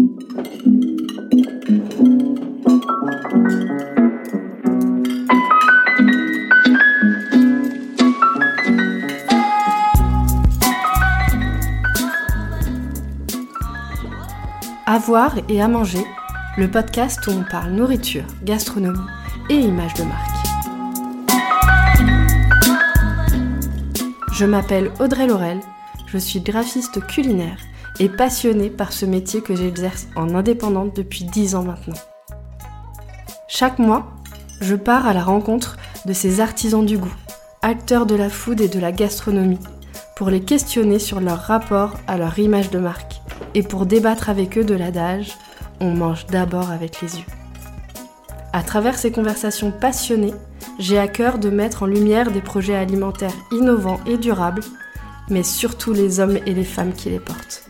À voir et à manger, le podcast où on parle nourriture, gastronomie et images de marque. Je m'appelle Audrey Laurel, je suis graphiste culinaire et passionnée par ce métier que j'exerce en indépendante depuis 10 ans maintenant. Chaque mois, je pars à la rencontre de ces artisans du goût, acteurs de la food et de la gastronomie, pour les questionner sur leur rapport à leur image de marque et pour débattre avec eux de l'adage on mange d'abord avec les yeux. À travers ces conversations passionnées, j'ai à cœur de mettre en lumière des projets alimentaires innovants et durables, mais surtout les hommes et les femmes qui les portent.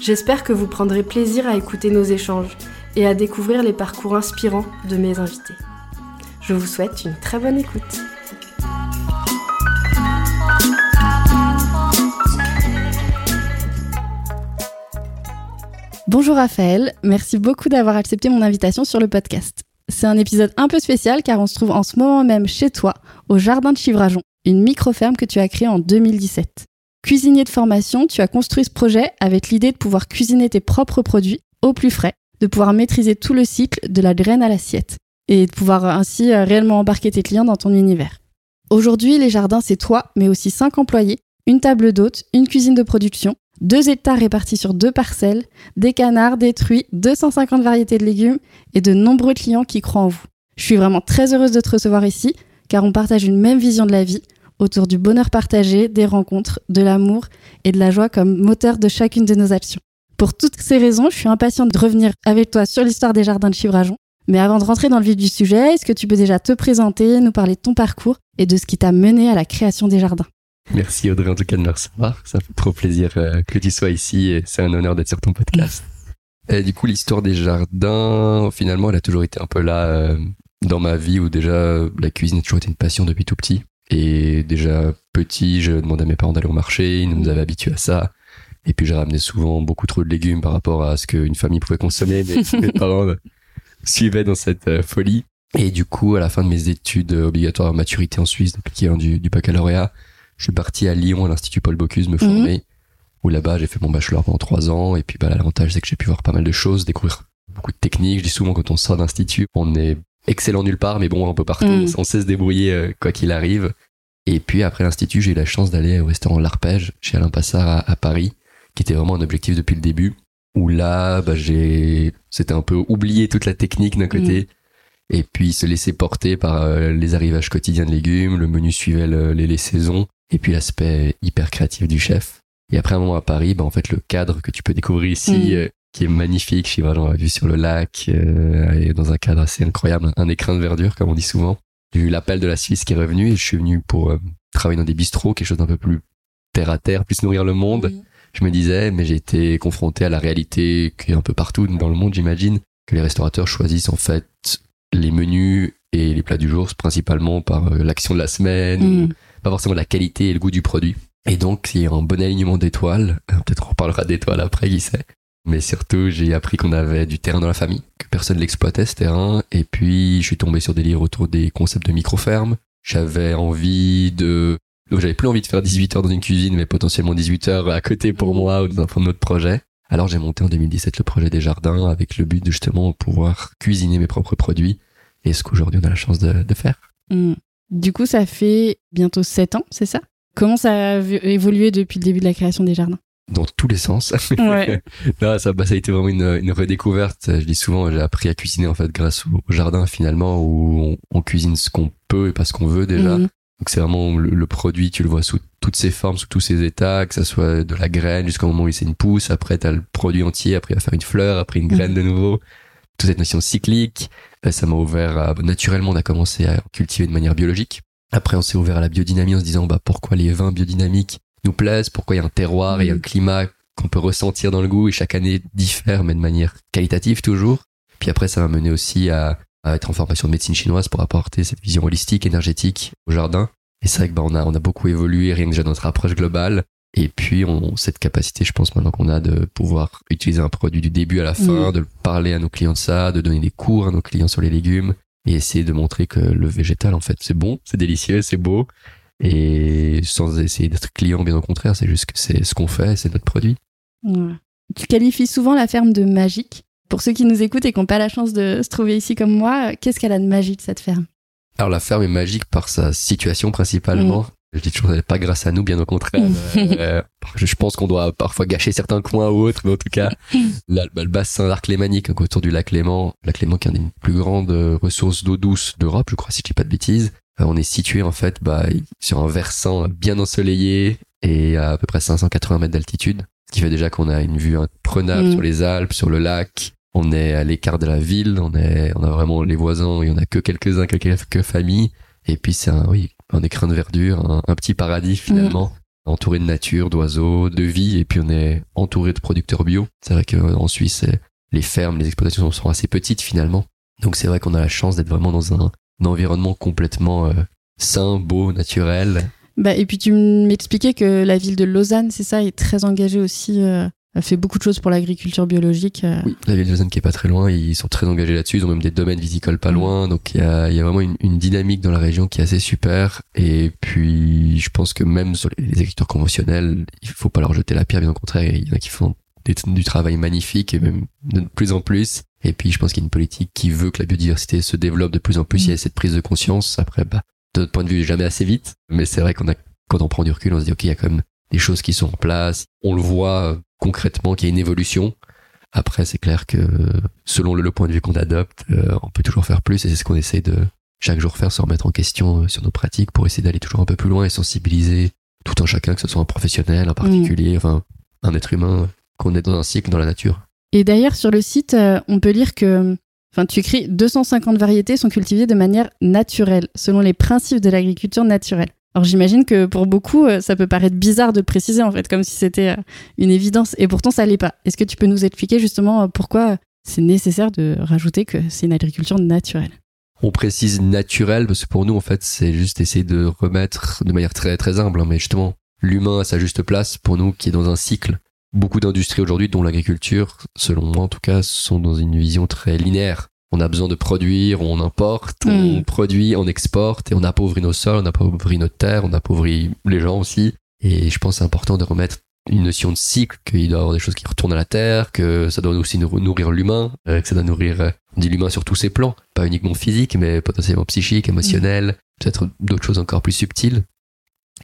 J'espère que vous prendrez plaisir à écouter nos échanges et à découvrir les parcours inspirants de mes invités. Je vous souhaite une très bonne écoute. Bonjour Raphaël, merci beaucoup d'avoir accepté mon invitation sur le podcast. C'est un épisode un peu spécial car on se trouve en ce moment même chez toi, au Jardin de Chivrajon, une micro-ferme que tu as créée en 2017. Cuisinier de formation, tu as construit ce projet avec l'idée de pouvoir cuisiner tes propres produits au plus frais, de pouvoir maîtriser tout le cycle de la graine à l'assiette et de pouvoir ainsi euh, réellement embarquer tes clients dans ton univers. Aujourd'hui, les jardins, c'est toi, mais aussi cinq employés, une table d'hôtes, une cuisine de production, deux hectares répartis sur deux parcelles, des canards, des truies, 250 variétés de légumes et de nombreux clients qui croient en vous. Je suis vraiment très heureuse de te recevoir ici, car on partage une même vision de la vie, autour du bonheur partagé, des rencontres, de l'amour et de la joie comme moteur de chacune de nos actions. Pour toutes ces raisons, je suis impatiente de revenir avec toi sur l'histoire des jardins de Chivrajon. Mais avant de rentrer dans le vif du sujet, est-ce que tu peux déjà te présenter, nous parler de ton parcours et de ce qui t'a mené à la création des jardins? Merci Audrey en tout cas de me recevoir. Ça fait trop plaisir euh, que tu sois ici et c'est un honneur d'être sur ton podcast. Et du coup, l'histoire des jardins, finalement, elle a toujours été un peu là euh, dans ma vie où déjà la cuisine a toujours été une passion depuis tout petit. Et déjà petit, je demandais à mes parents d'aller au marché, ils nous avaient habitués à ça. Et puis j'ai ramené souvent beaucoup trop de légumes par rapport à ce qu'une famille pouvait consommer, mais mes parents suivaient dans cette euh, folie. Et du coup, à la fin de mes études obligatoires à maturité en Suisse, donc l'équivalent du, du baccalauréat, je suis parti à Lyon, à l'Institut Paul Bocuse, me mhm. former. Où là-bas, j'ai fait mon bachelor pendant trois ans. Et puis, bah, l'avantage, c'est que j'ai pu voir pas mal de choses, découvrir beaucoup de techniques. Je dis souvent, quand on sort d'institut, on est excellent nulle part, mais bon, un peu partout. Mhm. On sait se débrouiller euh, quoi qu'il arrive. Et puis, après l'institut, j'ai eu la chance d'aller au restaurant L'Arpège, chez Alain Passard à, Paris, qui était vraiment un objectif depuis le début. Où là, bah, j'ai, c'était un peu oublier toute la technique d'un côté. Mhm. Et puis se laisser porter par euh, les arrivages quotidiens de légumes, le menu suivait les, les saisons et puis l'aspect hyper créatif du chef. Et après un moment à Paris, bah, en fait, le cadre que tu peux découvrir ici, mm. euh, qui est magnifique, je suis vraiment vu sur le lac, euh, et dans un cadre assez incroyable, un écrin de verdure, comme on dit souvent. J'ai eu l'appel de la Suisse qui est revenu et je suis venu pour euh, travailler dans des bistrots, quelque chose d'un peu plus terre à terre, plus nourrir le monde. Je me disais, mais j'ai été confronté à la réalité qui est un peu partout dans le monde, j'imagine, que les restaurateurs choisissent en fait les menus et les plats du jour principalement par l'action de la semaine. Mm pas forcément la qualité et le goût du produit. Et donc, il y a un bon alignement d'étoiles. Euh, peut-être on reparlera d'étoiles après, qui sait. Mais surtout, j'ai appris qu'on avait du terrain dans la famille, que personne l'exploitait ce terrain. Et puis, je suis tombé sur des livres autour des concepts de micro-ferme. J'avais envie de... Donc, j'avais plus envie de faire 18 heures dans une cuisine, mais potentiellement 18 heures à côté pour moi ou dans un autre projet. Alors, j'ai monté en 2017 le projet des jardins avec le but de pouvoir cuisiner mes propres produits. Et ce qu'aujourd'hui, on a la chance de, faire. Mmh. Du coup, ça fait bientôt 7 ans, c'est ça? Comment ça a évolué depuis le début de la création des jardins? Dans tous les sens. Ouais. non, ça, bah, ça a été vraiment une, une, redécouverte. Je dis souvent, j'ai appris à cuisiner en fait grâce au, jardin finalement où on, cuisine ce qu'on peut et pas ce qu'on veut déjà. Mhm. Donc c'est vraiment le, produit, tu le vois sous toutes ses formes, sous tous ses états, que ça soit de la graine jusqu'au moment où il c'est une pousse. Après, t'as le produit entier. Après, il va faire une fleur. Après, une graine mhm. de nouveau. Toute cette notion cyclique. Euh, ça m'a ouvert à, naturellement, on a commencé à cultiver de manière biologique. Après, on s'est ouvert à la biodynamie en se disant, bah, pourquoi les vins biodynamiques nous plaisent, pourquoi il y a un terroir et un mm. climat qu'on peut ressentir dans le goût et chaque année diffère, mais de manière qualitative toujours. Puis après, ça m'a mené aussi à, à, être en formation de médecine chinoise pour apporter cette vision holistique, énergétique au jardin. Et c'est vrai que bah, on a, on a beaucoup évolué, rien que déjà dans notre approche globale. Et puis, on, cette capacité, je pense, maintenant qu'on a de pouvoir utiliser un produit du début à la fin, Mm. de parler à nos clients de ça, de donner des cours à nos clients sur les légumes et essayer de montrer que le végétal, en fait, c'est bon, c'est délicieux, c'est beau. Et sans essayer d'être client, bien au contraire, c'est juste que c'est ce qu'on fait, c'est notre produit. Ouais. Tu qualifies souvent la ferme de magique. Pour ceux qui nous écoutent et qui n'ont pas la chance de se trouver ici comme moi, qu'est-ce qu'elle a de magique cette ferme? Alors, la ferme est magique par sa situation principalement. Je dis toujours, pas grâce à nous, bien au contraire. Mm. Euh, je pense qu'on doit parfois gâcher certains coins ou autres, mais en tout cas, bah, le bassin d'Arc Lémanique, autour du lac Léman, lac Léman qui est une des plus grandes euh, ressources d'eau douce d'Europe, je crois, si je dis pas de bêtises. Euh, on est situé, en fait, bah, sur un versant bien ensoleillé et à à peu près 580 mètres d'altitude. Ce qui fait déjà qu'on a une vue imprenable Mm. sur les Alpes, sur le lac. On est à l'écart de la ville, on est, on a vraiment les voisins, il y en a que quelques-uns, quelques, quelques familles. Et puis c'est un, oui, un écrin de verdure, un, un petit paradis finalement, entouré de nature, d'oiseaux, de vie. Et puis on est entouré de producteurs bio. C'est vrai qu'en Suisse, les fermes, les exploitations sont assez petites finalement. Donc c'est vrai qu'on a la chance d'être vraiment dans un environnement complètement euh, sain, beau, naturel. bah, Et puis tu m'expliquais que la ville de Lausanne, c'est ça, est très engagée aussi, euh, a fait beaucoup de choses pour l'agriculture biologique. euh. Oui, la ville de Lausanne qui est pas très loin, ils sont très engagés là-dessus. Ils ont même des domaines viticoles pas Mm. loin, donc il y a, il y a vraiment une, une dynamique dans la région qui est assez super. Et puis, je pense que même sur les, les agriculteurs conventionnels, il faut pas leur jeter la pierre, bien au contraire. Il y en a qui font des- du travail magnifique et même de plus en plus. Et puis, je pense qu'il y a une politique qui veut que la biodiversité se développe de plus en plus. Mm. Il y a cette prise de conscience. Après, bah, de notre point de vue, jamais assez vite. Mais c'est vrai qu'on a, quand on prend du recul, on se dit, OK, il y a quand même des choses qui sont en place. On le voit euh, concrètement qu'il y a une évolution. Après, c'est clair que selon le, le point de vue qu'on adopte, euh, on peut toujours faire plus et c'est ce qu'on essaie de chaque jour faire, se remettre en question euh, sur nos pratiques pour essayer d'aller toujours un peu plus loin et sensibiliser tout un chacun, que ce soit un professionnel, un particulier, enfin un être humain, qu'on est dans un cycle dans la nature. Et d'ailleurs, sur le site, euh, on peut lire que enfin, tu écris 250 variétés sont cultivées de manière naturelle, selon les principes de l'agriculture naturelle. Alors j'imagine que pour beaucoup, euh, ça peut paraître bizarre de le préciser, en fait, comme si c'était euh, une évidence, et pourtant ça l'est pas. Est-ce que tu peux nous expliquer justement pourquoi c'est nécessaire de rajouter que c'est une agriculture naturelle? On précise naturel parce que pour nous, en fait, c'est juste essayer de remettre de manière très très humble, hein, mais justement l'humain à sa juste place pour nous qui est dans un cycle. Beaucoup d'industries aujourd'hui, dont l'agriculture, selon moi en tout cas, sont dans une vision très linéaire. On a besoin de produire, on importe, on Mm. produit, on exporte et on appauvrit nos sols, on appauvrit notre terre, on appauvrit les gens aussi. Et je pense que c'est important de remettre une notion de cycle, qu'il doit y avoir des choses qui retournent à la terre, que ça doit aussi nourrir l'humain, euh, que ça doit nourrir, on dit l'humain sur tous ses plans, pas uniquement physique, mais potentiellement psychique, émotionnel, peut-être d'autres choses encore plus subtiles.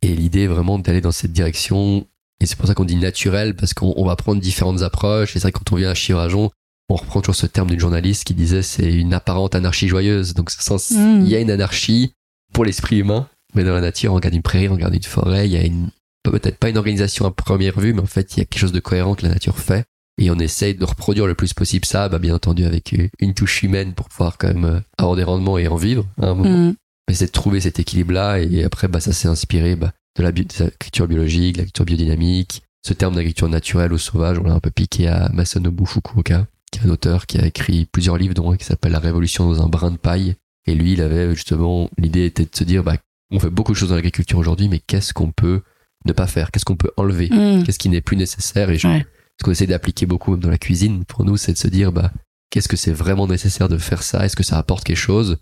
Et l'idée est vraiment d'aller dans cette direction. Et c'est pour ça qu'on dit naturel, parce qu'on on va prendre différentes approches. Et c'est vrai que quand on vient à Chivrajon, on reprend toujours ce terme d'une journaliste qui disait c'est une apparente anarchie joyeuse. Donc, c'est sens, Mm. il y a une anarchie pour l'esprit humain, mais dans la nature, on regarde une prairie, on regarde une forêt, il y a une, peut-être pas une organisation à première vue, mais en fait, il y a quelque chose de cohérent que la nature fait. Et on essaye de reproduire le plus possible ça, bah, bien entendu, avec une touche humaine pour pouvoir quand même euh, avoir des rendements et en vivre à un moment. Mm. Mais c'est de trouver cet équilibre-là. Et après, bah, ça s'est inspiré bah, de la l'agriculture biologique, de l'agriculture biodynamique. Ce terme d'agriculture naturelle ou sauvage, on l'a un peu piqué à Masanobu Fukuoka, qui est un auteur qui a écrit plusieurs livres, dont un qui s'appelle La Révolution dans un brin de paille. Et lui, il avait justement, l'idée était de se dire, bah, on fait beaucoup de choses dans l'agriculture aujourd'hui, mais qu'est-ce qu'on peut ne pas faire? Qu'est-ce qu'on peut enlever? Mm. Qu'est-ce qui n'est plus nécessaire? Et je- Ouais. ce qu'on essaie d'appliquer beaucoup même dans la cuisine, pour nous, c'est de se dire, bah, qu'est-ce que c'est vraiment nécessaire de faire ça? Est-ce que ça apporte quelque chose?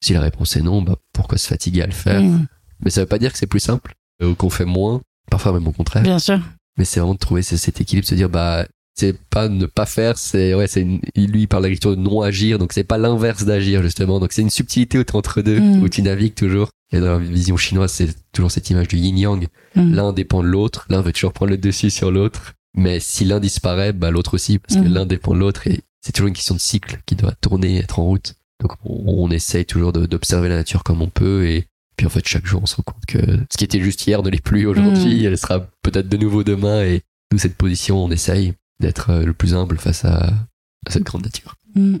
Si la réponse est non, bah, pourquoi se fatiguer à le faire? Mm. Mais ça veut pas dire que c'est plus simple, ou qu'on fait moins, parfois même au contraire. Bien sûr. Mais c'est vraiment de trouver ce- cet équilibre, se dire, bah, c'est pas ne pas faire, c'est, ouais, c'est une, lui, il parle de non agir, donc c'est pas l'inverse d'agir, justement. Donc c'est une subtilité entre deux, Mm. où tu navigues toujours. Et dans la vision chinoise, c'est toujours cette image du yin-yang. Mm. L'un dépend de l'autre, l'un veut toujours prendre le dessus sur l'autre. Mais si l'un disparaît, bah, l'autre aussi, parce que Mhm. l'un dépend de l'autre et c'est toujours une question de cycle qui doit tourner, être en route. Donc, on, on essaye toujours de- d'observer la nature comme on peut et puis en fait, chaque jour, on se rend compte que ce qui était juste hier ne l'est plus aujourd'hui, elle sera peut-être de nouveau demain et nous, cette position, on essaye d'être euh, le plus humble face à, à cette grande nature. Mm.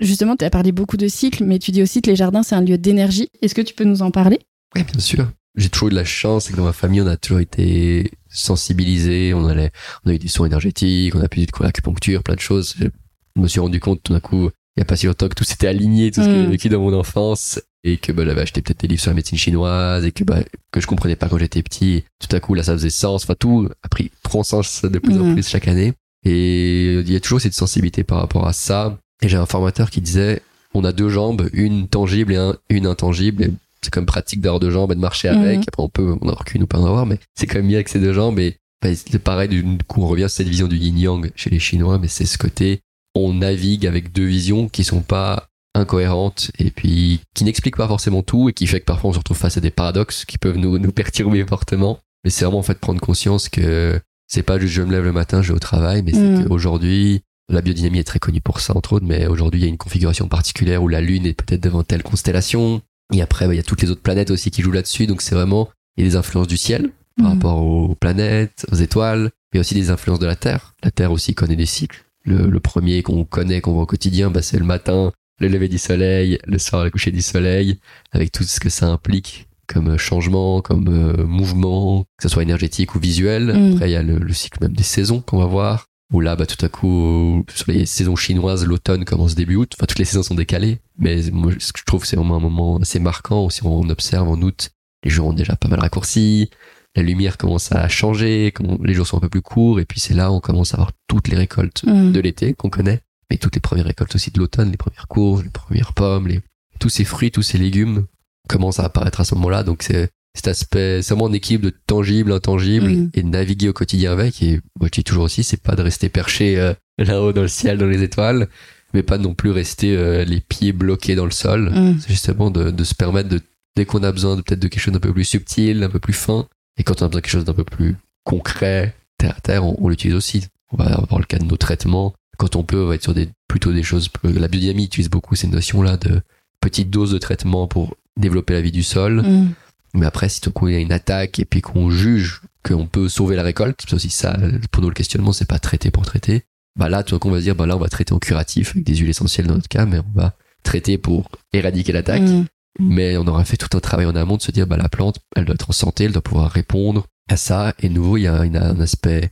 Justement, tu as parlé beaucoup de cycles, mais tu dis aussi que les jardins, c'est un lieu d'énergie. Est-ce que tu peux nous en parler? Oui, bien sûr. J'ai toujours eu de la chance, c'est que dans ma famille, on a toujours été sensibilisés, on allait, on a eu des soins énergétiques, on a pu de l'acupuncture, plein de choses. Je me suis rendu compte tout d'un coup, il n'y a pas si longtemps que tout s'était aligné, tout ce Mm. que j'ai vécu dans mon enfance. Et que bah, j'avais acheté peut-être des livres sur la médecine chinoise et que bah, que je comprenais pas quand j'étais petit. Tout à coup là ça faisait sens. Enfin tout a pris prend sens de plus en Mhm. plus chaque année. Et il y a toujours cette sensibilité par rapport à ça. Et j'ai un formateur qui disait on a deux jambes, une tangible et un- une intangible. Et c'est comme pratique d'avoir deux jambes et de marcher avec. Mhm. Après on peut en avoir qu'une ou pas en avoir, mais c'est quand même mieux avec ces deux jambes. Et bah, c'est pareil, du coup on revient sur cette vision du yin-yang chez les Chinois, mais c'est ce côté on navigue avec deux visions qui sont pas incohérentes et puis qui n'expliquent pas forcément tout et qui fait que parfois on se retrouve face à des paradoxes qui peuvent nous, nous perturber fortement. Mais c'est vraiment en fait prendre conscience que c'est pas juste je me lève le matin, je vais au travail, mais c'est Mm. qu'aujourd'hui, la biodynamie est très connue pour ça entre autres, mais aujourd'hui il y a une configuration particulière où la Lune est peut-être devant telle constellation. Et après, bah, il y a toutes les autres planètes aussi qui jouent là-dessus, donc c'est vraiment, il y a des influences du ciel par Mhm. rapport aux planètes, aux étoiles, mais aussi des influences de la Terre. La Terre aussi connaît des cycles. Le, le premier qu'on connaît, qu'on voit au quotidien, bah, c'est le matin, le lever du soleil, le soir, le coucher du soleil, avec tout ce que ça implique comme changement, comme euh, mouvement, que ce soit énergétique ou visuel. Mm. Après, il y a le, le cycle même des saisons qu'on va voir, où là, bah, tout à coup, sur les saisons chinoises, l'automne commence début août. Enfin, toutes les saisons sont décalées, mais moi, ce que je trouve, c'est vraiment un moment assez marquant. Si on observe en août, les jours ont déjà pas mal raccourci, la lumière commence à changer, les jours sont un peu plus courts, et puis c'est là où on commence à avoir toutes les récoltes Mhm. de l'été qu'on connaît, mais toutes les premières récoltes aussi de l'automne, les premières courges, les premières pommes, les... tous ces fruits, tous ces légumes commencent à apparaître à ce moment-là. Donc c'est cet aspect, c'est vraiment un équilibre de tangible, intangible, Mhm. et de naviguer au quotidien avec. Et moi je dis toujours aussi, c'est pas de rester perché euh, là-haut dans le ciel, dans les étoiles, mais pas non plus rester euh, les pieds bloqués dans le sol. Mhm. C'est justement de, de se permettre de, dès qu'on a besoin de peut-être de quelque chose d'un peu plus subtil, un peu plus fin, et quand on a besoin de quelque chose d'un peu plus concret, terre à terre, on, on l'utilise aussi. On va avoir le cas de nos traitements. Quand on peut, on va être sur des, plutôt des choses, la biodynamie utilise beaucoup ces notions-là de petites doses de traitement pour développer la vie du sol. Mhm. Mais après, si tout coup il y a une attaque et puis qu'on juge qu'on peut sauver la récolte, c'est aussi ça, pour nous le questionnement, c'est pas traiter pour traiter. Bah là, tout coup on va se dire, bah là on va traiter en curatif avec des huiles essentielles dans notre cas, mais on va traiter pour éradiquer l'attaque. Mhm. Mais on aura fait tout un travail en amont de se dire, bah la plante, elle doit être en santé, elle doit pouvoir répondre à ça. Et nouveau, il y a, il y a un aspect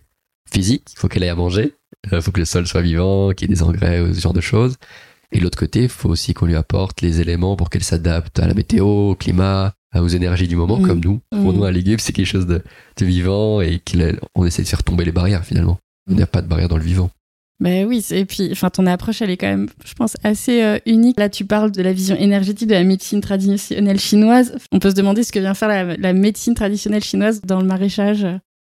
physique, il faut qu'elle aille à manger, il faut que le sol soit vivant, qu'il y ait des engrais, euh, ce genre de choses. Et de l'autre côté, il faut aussi qu'on lui apporte les éléments pour qu'elle s'adapte à la météo, au climat, aux énergies du moment, Mm. comme nous. Pour Mm. nous, un légume, c'est quelque chose de, de vivant et qu'on essaie de faire tomber les barrières finalement. Il n'y a pas de barrière dans le vivant. Ben oui, et puis, enfin, ton approche, elle est quand même, je pense, assez euh, unique. Là, tu parles de la vision énergétique de la médecine traditionnelle chinoise. On peut se demander ce que vient faire la, la médecine traditionnelle chinoise dans le maraîchage.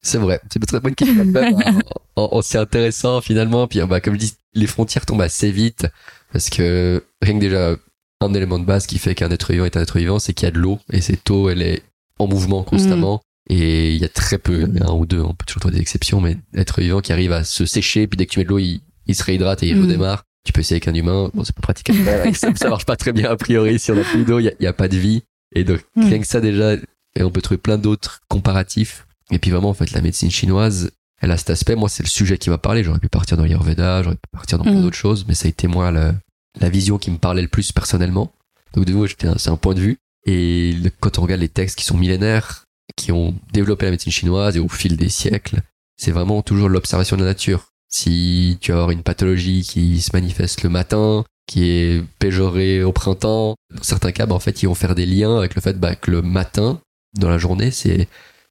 C'est vrai, c'est une très bonne question. En- c'est intéressant finalement. Puis bah, comme je dis, les frontières tombent assez vite parce que rien que déjà un élément de base qui fait qu'un être vivant est un être vivant, c'est qu'il y a de l'eau et cette eau, elle est en mouvement constamment. Et il y a très peu, un ou deux, on peut toujours trouver des exceptions, mais être vivant qui arrive à se sécher, puis dès que tu mets de l'eau, il, il se réhydrate et il Mm. redémarre. Tu peux essayer avec un humain, bon, c'est pas pratique à faire, ça, ça marche pas très bien a priori. Si on a plus d'eau, il y y a pas de vie. Et donc, Mm. rien que ça déjà, et on peut trouver plein d'autres comparatifs. Et puis vraiment, en fait, la médecine chinoise, elle a cet aspect. Moi, c'est le sujet qui m'a parlé. J'aurais pu partir dans l'Ayurveda, j'aurais pu partir dans plein Mm. d'autres choses, mais ça a été moi la, la vision qui me parlait le plus personnellement. Donc, de nouveau, c'est un point de vue. Et le- quand on regarde les textes qui sont millénaires, qui ont développé la médecine chinoise et au fil des siècles, c'est vraiment toujours l'observation de la nature. Si tu as une pathologie qui se manifeste le matin, qui est péjorée au printemps, dans certains cas, bah, en fait, ils vont faire des liens avec le fait bah, que le matin, dans la journée, c'est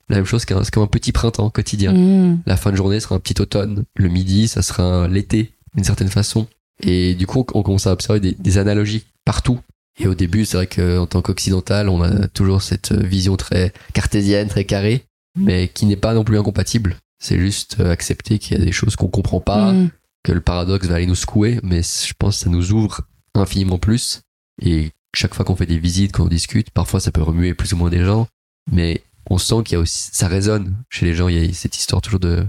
la même chose qu'un c'est comme un petit printemps quotidien. Mhm. La fin de journée sera un petit automne. Le midi, ça sera l'été, d'une certaine façon. Et du coup, on commence à observer des, des analogies partout. Et au début, c'est vrai qu'en tant qu'occidental, on a toujours cette vision très cartésienne, très carrée, mais qui n'est pas non plus incompatible. C'est juste euh, accepter qu'il y a des choses qu'on comprend pas, Mhm. que le paradoxe va aller nous secouer, mais je pense que ça nous ouvre infiniment plus. Et chaque fois qu'on fait des visites, qu'on discute, parfois ça peut remuer plus ou moins des gens, mais on sent qu'il y a aussi, ça résonne chez les gens. Il y a cette histoire toujours de,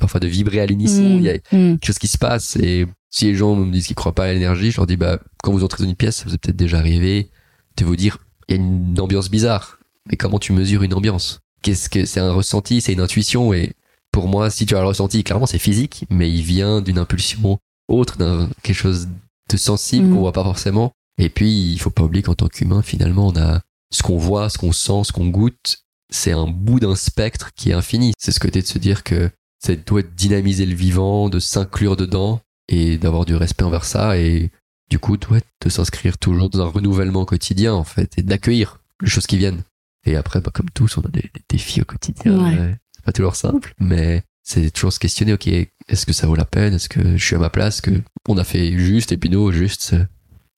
parfois de vibrer à l'unisson. Mhm. Il y a Mhm. quelque chose qui se passe. Et si les gens me disent qu'ils croient pas à l'énergie, je leur dis, bah, quand vous entrez dans une pièce, ça vous est peut-être déjà arrivé de vous dire, il y a une ambiance bizarre. Mais comment tu mesures une ambiance? Qu'est-ce que c'est un ressenti, c'est une intuition et pour moi, si tu as le ressenti, clairement c'est physique, mais il vient d'une impulsion autre, d'un quelque chose de sensible Mhm. qu'on voit pas forcément. Et puis, il faut pas oublier qu'en tant qu'humain, finalement, on a ce qu'on voit, ce qu'on sent, ce qu'on goûte. C'est un bout d'un spectre qui est infini. C'est ce côté de se dire que ça doit dynamiser le vivant, de s'inclure dedans et d'avoir du respect envers ça et du coup, ouais, de s'inscrire toujours dans un renouvellement quotidien, en fait, et d'accueillir les choses qui viennent. Et après, bah, comme tous, on a des, des défis au quotidien. Ouais. ouais. C'est pas toujours simple, mais c'est toujours se questionner, ok, est-ce que ça vaut la peine? Est-ce que je suis à ma place? Que on a fait juste, et puis nous, juste, ça-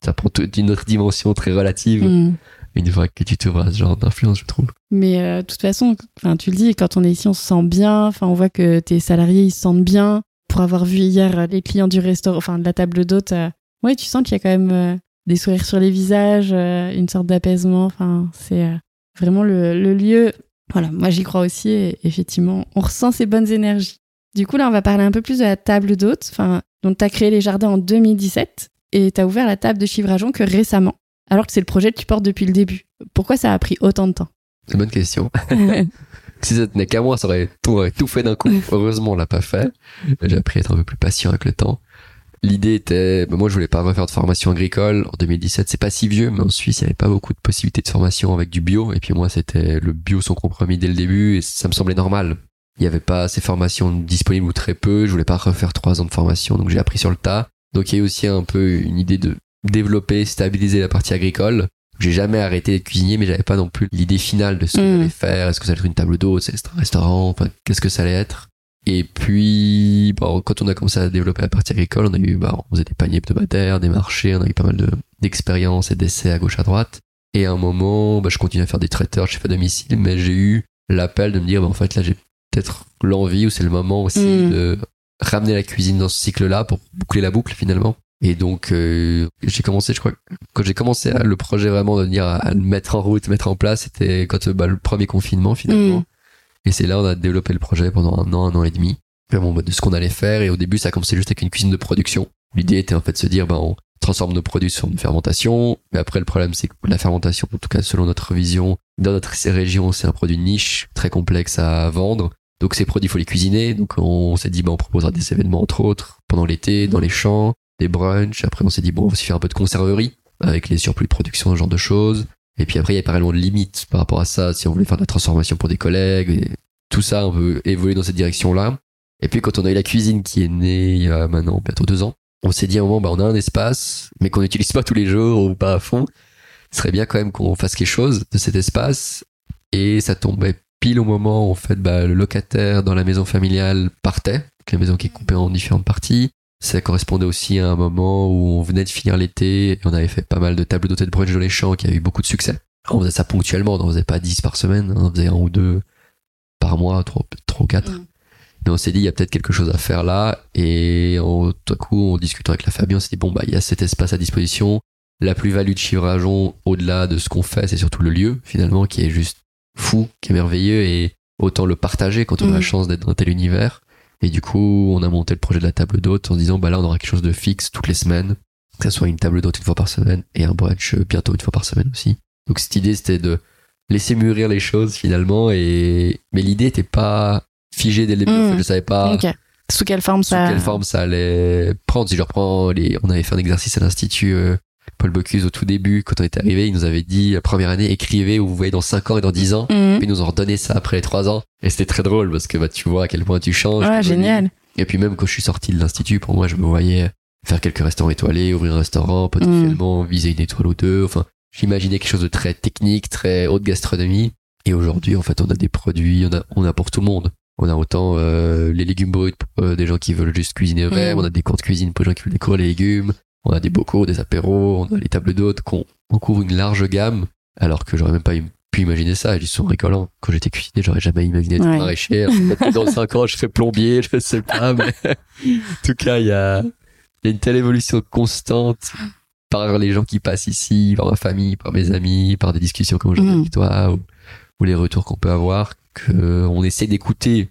ça prend toute une autre dimension très relative Mm. Une fois que tu t'ouvres à ce genre d'influence, je trouve. Mais euh, de toute façon, tu le dis, quand on est ici, on se sent bien. Enfin, on voit que tes salariés, ils se sentent bien. Pour avoir vu hier euh, les clients du restaurant, enfin de la table d'hôte, euh, tu sens qu'il y a quand même euh, des sourires sur les visages, une sorte d'apaisement. Enfin, c'est vraiment le, le lieu. Voilà, moi j'y crois aussi. Et effectivement, on ressent ces bonnes énergies. Du coup, là, on va parler un peu plus de la table d'hôte. Enfin, donc, tu as créé les jardins en 2017 et tu as ouvert la table de chivrageon que récemment, alors que c'est le projet que tu portes depuis le début. Pourquoi ça a pris autant de temps C'est une bonne question. si ça tenait qu'à moi, ça aurait tout, aurait tout fait d'un coup. Heureusement, on l'a pas fait. J'ai appris à être un peu plus patient avec le temps. L'idée était, bah, moi, je voulais pas refaire de formation agricole. En 2017, c'est pas si vieux, mais en Suisse, il y avait pas beaucoup de possibilités de formation avec du bio. Et puis moi, c'était le bio sans compromis dès le début et ça me semblait normal. Il y avait pas ces formations disponibles ou très peu. Je voulais pas refaire trois ans de formation, donc j'ai appris sur le tas. Donc il y a eu aussi un peu une idée de développer, stabiliser la partie agricole. J'ai jamais arrêté d'être cuisinier, mais j'avais pas non plus l'idée finale de ce que Mm. j'allais faire. Est-ce que ça allait être une table d'hôte, c'est un restaurant, enfin, qu'est-ce que ça allait être? Et puis, bon, quand on a commencé à développer la partie agricole, on a eu, bah, on faisait des paniers hebdomadaires, des marchés, on a eu pas mal de- d'expériences et d'essais à gauche à droite. Et à un moment, bah, je continuais à faire des traiteurs, je fais à domicile, mais j'ai eu l'appel de me dire, bah, en fait, là, j'ai peut-être l'envie ou c'est le moment aussi Mm. de ramener la cuisine dans ce cycle-là pour boucler la boucle finalement. Et donc, euh, j'ai commencé, je crois, quand j'ai commencé à, le projet vraiment de venir à, à le mettre en route, mettre en place, c'était quand euh, bah, le premier confinement finalement. Mm. Et c'est là on a développé le projet pendant un an, un an et demi, vraiment bah, de ce qu'on allait faire. Et au début, ça a commencé juste avec une cuisine de production. L'idée était en fait de se dire, ben, on transforme nos produits forme de fermentation. Mais après, le problème, c'est que la fermentation, en tout cas selon notre vision, dans notre région, c'est un produit niche, très complexe à vendre. Donc ces produits, il faut les cuisiner. Donc on s'est dit, ben, on proposera des événements entre autres pendant l'été, dans les champs, des brunchs. Après, on s'est dit, bon, on va aussi faire un peu de conserverie avec les surplus de production, ce genre de choses. Et puis après, il y a pas de limites par rapport à ça, si on voulait faire de la transformation pour des collègues. Tout ça, on veut évoluer dans cette direction-là. Et puis quand on a eu la cuisine qui est née il y a maintenant bientôt deux ans, on s'est dit à un moment, bah, on a un espace, mais qu'on n'utilise pas tous les jours ou pas à fond. Ce serait bien quand même qu'on fasse quelque chose de cet espace. Et ça tombait pile au moment où en fait, bah, le locataire dans la maison familiale partait, la maison qui est coupée en différentes parties. Ça correspondait aussi à un moment où on venait de finir l'été et on avait fait pas mal de tables d'hôtel de brunch dans les champs qui a eu beaucoup de succès. On faisait ça ponctuellement, on en faisait pas 10 par semaine, on en faisait un ou deux par mois, trois, trois ou quatre. Mm. Mais on s'est dit, il y a peut-être quelque chose à faire là. Et on, tout à coup, en discutant avec la Fabien, on s'est dit, bon, bah, il y a cet espace à disposition. La plus-value de Chivrajon, au-delà de ce qu'on fait, c'est surtout le lieu, finalement, qui est juste fou, qui est merveilleux. Et autant le partager quand on a Mm. la chance d'être dans tel univers. Et du coup, on a monté le projet de la table d'hôte en se disant, bah là, on aura quelque chose de fixe toutes les semaines. Que ça soit une table d'hôte une fois par semaine et un brunch euh, bientôt une fois par semaine aussi. Donc cette idée, c'était de laisser mûrir les choses finalement. Et mais l'idée était pas figée dès le début. Mm. En fait, je savais pas. Sous quelle forme sous ça quelle forme ça allait prendre. Si je reprends les, on avait fait un exercice à l'institut euh, Paul Bocuse au tout début quand on était arrivé, il nous avait dit la première année écrivez où vous voyez dans 5 ans et dans 10 ans. Mhm. Puis ils nous ont redonné ça après les 3 ans. Et c'était très drôle parce que bah, tu vois à quel point tu changes. Ouais, génial. Et puis même quand je suis sorti de l'institut, pour moi, je me voyais faire quelques restaurants étoilés, ouvrir un restaurant, potentiellement viser une étoile ou deux. Enfin, j'imaginais quelque chose de très technique, très haute gastronomie. Et aujourd'hui, en fait, on a des produits, on a, on a pour tout le monde. On a autant euh, les légumes bruts pour euh, des gens qui veulent juste cuisiner eux-mêmes, on a des cours de cuisine pour les gens qui veulent décorer les légumes, on a des bocaux, des apéros, on a les tables d'hôtes, qu'on on couvre une large gamme, alors que j'aurais même pas pu imaginer ça. Ils sont rigolant. Quand j'étais cuisinier, j'aurais jamais imaginé être Ouais. maraîcher. Alors, peut-être que Dans 5 ans, je serai plombier, je sais pas, mais en tout cas, il y a, y a une telle évolution constante par les gens qui passent ici, par ma famille, par mes amis, par des discussions comme aujourd'hui Mhm. avec toi, ou, ou les retours qu'on peut avoir, qu'on essaie d'écouter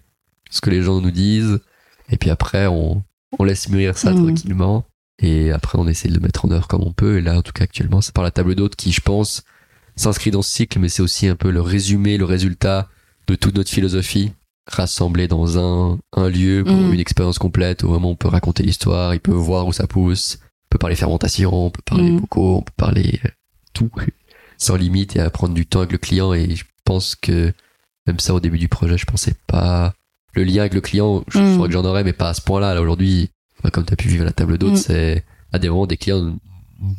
ce que les gens nous disent, et puis après, on, on laisse mûrir ça Mhm. tranquillement, et après, on essaie de le mettre en œuvre comme on peut, et là, en tout cas, actuellement, c'est par la table d'hôte qui, je pense, s'inscrit dans ce cycle, mais c'est aussi un peu le résumé, le résultat de toute notre philosophie rassemblée dans un, un lieu pour Mhm. une expérience complète où vraiment on peut raconter l'histoire, il peut voir où ça pousse, on peut parler fermentation, on peut parler Mhm. bocaux, on peut parler euh, tout sans limite et à prendre du temps avec le client et je pense que même ça au début du projet, je pensais pas le lien avec le client, je saurais que j'en aurais mais pas à ce point-là. Là aujourd'hui, bah, comme tu as pu vivre à la table d'hôte, Mhm. c'est à des moments des clients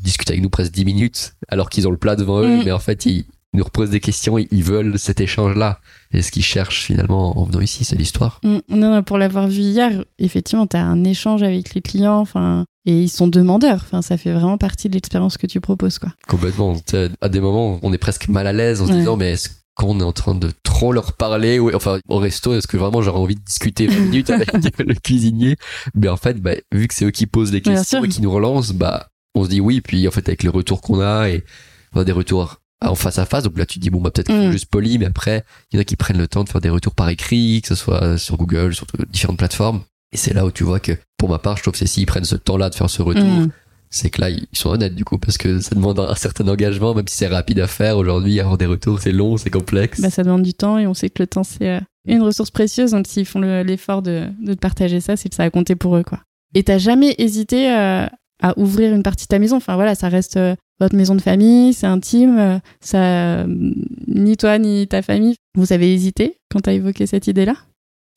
discutent avec nous presque 10 minutes, alors qu'ils ont le plat devant eux, Mm. mais en fait, ils nous reposent des questions, ils veulent cet échange-là. Et ce qu'ils cherchent finalement en venant ici, c'est l'histoire. Mm, Non, non, pour l'avoir vu hier, effectivement, tu as un échange avec les clients, enfin, et ils sont demandeurs. Enfin, ça fait vraiment partie de l'expérience que tu proposes, quoi. Complètement. À des moments, on est presque mal à l'aise en se Ouais. disant, mais est-ce qu'on est en train de trop leur parler ou enfin au resto est-ce que vraiment j'aurais envie de discuter 20 minutes avec le cuisinier? Mais en fait bah, vu que c'est eux qui posent les questions et qui nous relancent bah on se dit oui puis en fait avec les retours qu'on a et on a des retours en face à face donc là tu te dis bon bah peut-être qu'ils sont Mm. juste polis mais après il y en a qui prennent le temps de faire des retours par écrit que ce soit sur Google sur différentes plateformes et c'est là où tu vois que pour ma part je trouve que c'est s'ils prennent ce temps-là de faire ce retour Mm. C'est que là ils sont honnêtes du coup parce que ça demande un certain engagement même si c'est rapide à faire aujourd'hui avoir des retours c'est long c'est complexe Bah, ça demande du temps et on sait que le temps, c'est euh, une ressource précieuse. Donc, s'ils font le- l'effort de, de partager ça, c'est que ça a compté pour eux, quoi. Et t'as jamais hésité euh, à ouvrir une partie de ta maison Enfin, voilà, ça reste euh, votre maison de famille, c'est intime. ça, ni toi, ni ta famille. Vous avez hésité quand t'as évoqué cette idée-là?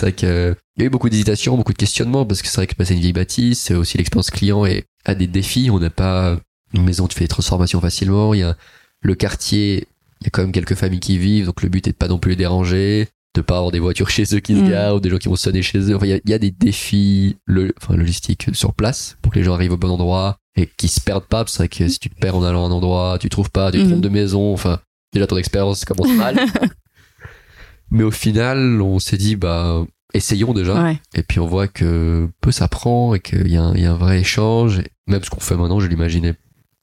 C'est vrai qu'il y a eu beaucoup d'hésitations, beaucoup de questionnements, parce que c'est vrai que passer une vieille bâtisse, c'est aussi l'expérience client et a des défis. On n'a pas une maison où tu fais des transformations facilement. Il y a le quartier, il y a quand même quelques familles qui vivent, donc le but est de pas non plus les déranger, de pas avoir des voitures chez eux qui se Mm. garent ou des gens qui vont sonner chez eux. Enfin, il y a, il y a des défis le, enfin, logistiques sur place pour que les gens arrivent au bon endroit et qu'ils se perdent pas. parce que C'est vrai que si tu te perds en allant à un endroit, tu trouves pas, tu te Mm. trompes de maison. Enfin, déjà ton expérience commence mal. Mais au final, on s'est dit, bah, essayons déjà. Ouais. Et puis on voit que peu ça prend et qu'il y, a un- il y a un vrai échange. Et même ce qu'on fait maintenant, je l'imaginais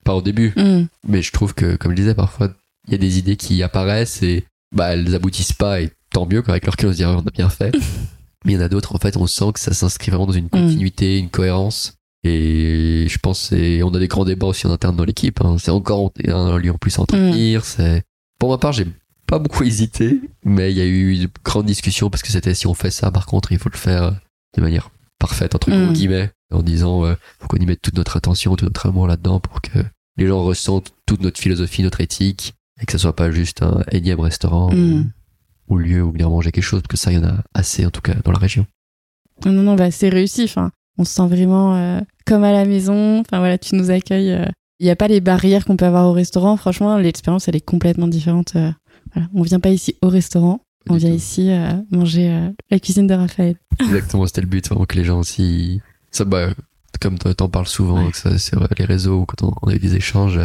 pas au début. Mm. Mais je trouve que, comme je disais, parfois, il y a des idées qui apparaissent et bah, elles aboutissent pas. Et tant mieux qu'avec leur cœur, on se dit, Ah, on a bien fait. Mais il y en a d'autres, en fait, on sent que ça s'inscrit vraiment dans une continuité, une cohérence. Et je pense que on a des grands débats aussi en interne dans l'équipe. hein. C'est encore un lieu en plus à entretenir. C'est Pour ma part, j'ai pas beaucoup hésité, mais il y a eu de grandes discussions parce que c'était si on fait ça, par contre, il faut le faire de manière parfaite, entre Mm. guillemets, en disant euh, faut qu'on y mette toute notre attention, tout notre amour là-dedans pour que les gens ressentent toute notre philosophie, notre éthique, et que ça soit pas juste un énième restaurant Mm. ou lieu où venir manger quelque chose, parce que ça, il y en a assez, en tout cas, dans la région. Non, non, non, bah, c'est réussi. Enfin, on se sent vraiment euh, comme à la maison. Enfin, voilà, tu nous accueilles. euh. Il n'y a pas les barrières qu'on peut avoir au restaurant. Franchement, l'expérience, elle est complètement différente. Voilà. On vient pas ici au restaurant. Pas On vient tout. ici euh, manger euh, la cuisine de Raphaël. Exactement, c'était le but, vraiment que les gens aussi. Ça, bah, comme toi, t'en parles souvent, Ouais. que ça, vrai, les réseaux, quand on, on a eu des échanges,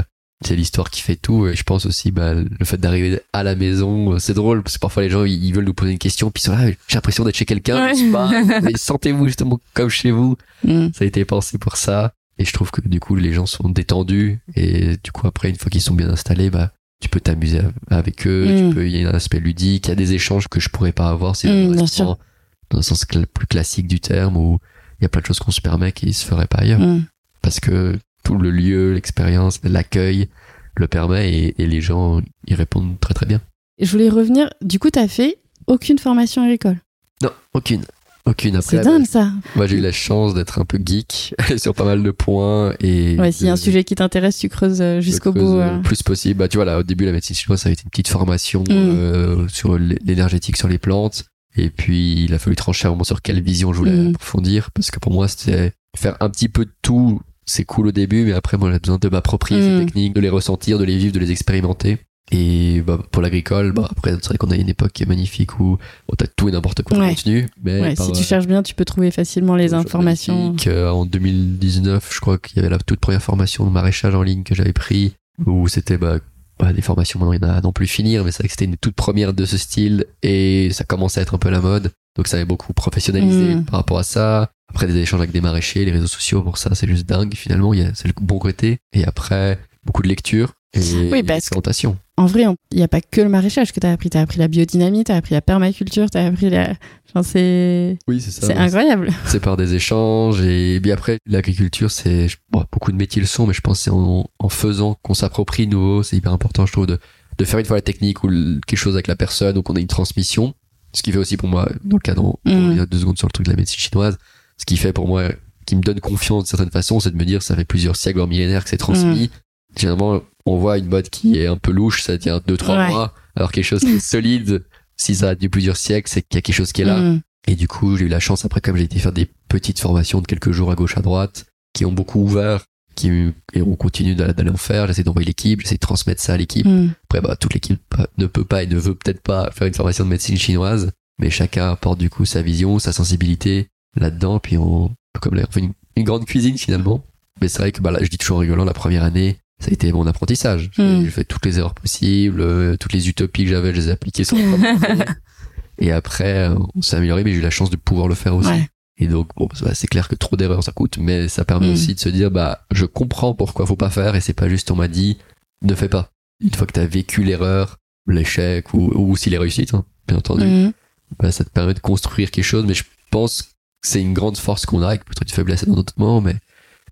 c'est l'histoire qui fait tout. Et je pense aussi, bah, le fait d'arriver à la maison, euh, c'est drôle, parce que parfois les gens, ils veulent nous poser une question, puis ils sont là, j'ai l'impression d'être chez quelqu'un, Ouais. mais sentez-vous justement comme chez vous. Mm. Ça a été pensé pour ça. Et je trouve que du coup, les gens sont détendus. Et du coup, après, une fois qu'ils sont bien installés, bah, tu peux t'amuser avec eux. Mm. Tu peux, il y a un aspect ludique. Il y a des échanges que je pourrais pas avoir si Mm, restaurant dans un sens plus classique du terme où il y a plein de choses qu'on se permet qui se feraient pas ailleurs. Mm. Parce que tout le lieu, l'expérience, l'accueil le permet et, et les gens y répondent très très bien. Je voulais revenir. Du coup, t'as fait aucune formation agricole? Non, aucune. Aucune. Après, C'est dingue, ça. moi j'ai eu la chance d'être un peu geek sur pas mal de points et Ouais, s'il y a un sujet qui t'intéresse, tu creuses euh, jusqu'au bout. euh, euh. le plus possible. Bah, tu vois, là, au début, la médecine chinoise, ça a été une petite formation Mm. euh, sur l'énergétique sur les plantes. Et puis, il a fallu trancher un moment sur quelle vision je voulais Mm. approfondir. Parce que pour moi, c'était faire un petit peu de tout. C'est cool au début, mais après, moi, j'ai besoin de m'approprier Mm. ces techniques, de les ressentir, de les vivre, de les expérimenter. Et bah, pour l'agricole, bah, après, c'est vrai qu'on a une époque qui est magnifique où on t'as tout et n'importe quoi de Ouais. contenu. Mais Ouais, par, si tu euh, cherches bien, tu peux trouver facilement les informations. euh, en 2019, je crois qu'il y avait la toute première formation de maraîchage en ligne que j'avais pris, où c'était bah, bah, des formations, maintenant il y en a à non plus finir, mais c'est vrai que c'était une toute première de ce style, et ça commençait à être un peu la mode, donc ça avait beaucoup professionnalisé Mm. par rapport à ça. Après des échanges avec des maraîchers, les réseaux sociaux, pour ça c'est juste dingue finalement, il y a- c'est le bon côté. Et après, beaucoup de lecture et Oui, parce que- d'expérimentation. En vrai, on- il n'y a pas que le maraîchage que tu as appris. Tu as appris la biodynamie, tu as appris la permaculture, tu as appris la. Enfin, c'est Oui, c'est ça. c'est incroyable. c'est par des échanges et bien après l'agriculture c'est bon, beaucoup de métiers le sont mais je pense que c'est en, en faisant qu'on s'approprie de nouveau c'est hyper important je trouve de, de faire une fois la technique ou le- quelque chose avec la personne ou qu'on ait une transmission ce qui fait aussi pour moi dans le cadre pour Mm. revenir deux secondes sur le truc de la médecine chinoise ce qui fait pour moi qui me donne confiance de certaine façon c'est de me dire ça fait plusieurs siècles voire millénaires que c'est transmis généralement on voit une mode qui est un peu louche ça tient deux trois Ouais. mois alors quelque chose qui est solide si ça a tenu plusieurs siècles c'est qu'il y a quelque chose qui est là Mm. et du coup, j'ai eu la chance, après, comme j'ai été faire des petites formations de quelques jours à gauche, à droite, qui ont beaucoup ouvert. qui, et on continue d'a- d'aller en faire. J'essaie d'envoyer l'équipe, j'essaie de transmettre ça à l'équipe. Mm. Après, bah, toute l'équipe euh, ne peut pas et ne veut peut-être pas faire une formation de médecine chinoise, mais chacun apporte du coup sa vision, sa sensibilité là-dedans, puis on, comme là, on fait une, une grande cuisine finalement. Mais c'est vrai que bah, là, je dis toujours en rigolant, la première année, ça a été mon apprentissage. J'ai Mm. j'ai fait toutes les erreurs possibles, euh, toutes les utopies que j'avais, je les ai appliquées sur. Et après, euh, on s'est amélioré, mais j'ai eu la chance de pouvoir le faire aussi. Ouais. Et donc, bon, bah, c'est clair que trop d'erreurs, ça coûte, mais ça permet Mm. aussi de se dire, bah, je comprends pourquoi faut pas faire, et c'est pas juste on m'a dit, ne fais pas. Une fois que t'as vécu l'erreur, l'échec, ou, ou aussi les réussites, hein, bien entendu, Mm. bah, ça te permet de construire quelque chose, mais je pense que c'est une grande force qu'on a, et peut-être une faiblesse dans d'autres moments, mais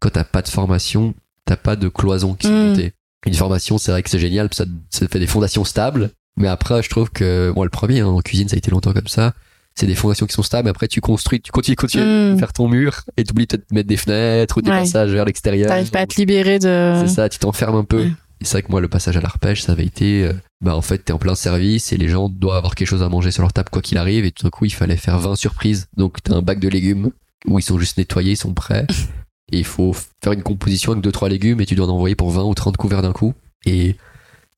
quand t'as pas de formation, t'as pas de cloison qui sont Mm. montées. Une formation, c'est vrai que c'est génial, ça, ça fait des fondations stables, mais après, je trouve que, moi, le premier, hein, en cuisine, ça a été longtemps comme ça, c'est des fondations qui sont stables, après, tu construis, tu continues, continues Mm. à faire ton mur, et t'oublies peut-être de mettre des fenêtres ou des Ouais. passages vers l'extérieur. T'arrives pas à te libérer de. C'est ça, tu t'enfermes un peu. Et c'est vrai que moi, le passage à l'arpège, ça avait été, euh, bah, en fait, t'es en plein service et les gens doivent avoir quelque chose à manger sur leur table quoi qu'il arrive. Et tout d'un coup, il fallait faire 20 surprises. Donc, t'as un bac de légumes où ils sont juste nettoyés, ils sont prêts. et il faut faire une composition avec deux, trois légumes et tu dois en envoyer pour 20 ou 30 couverts d'un coup. Et,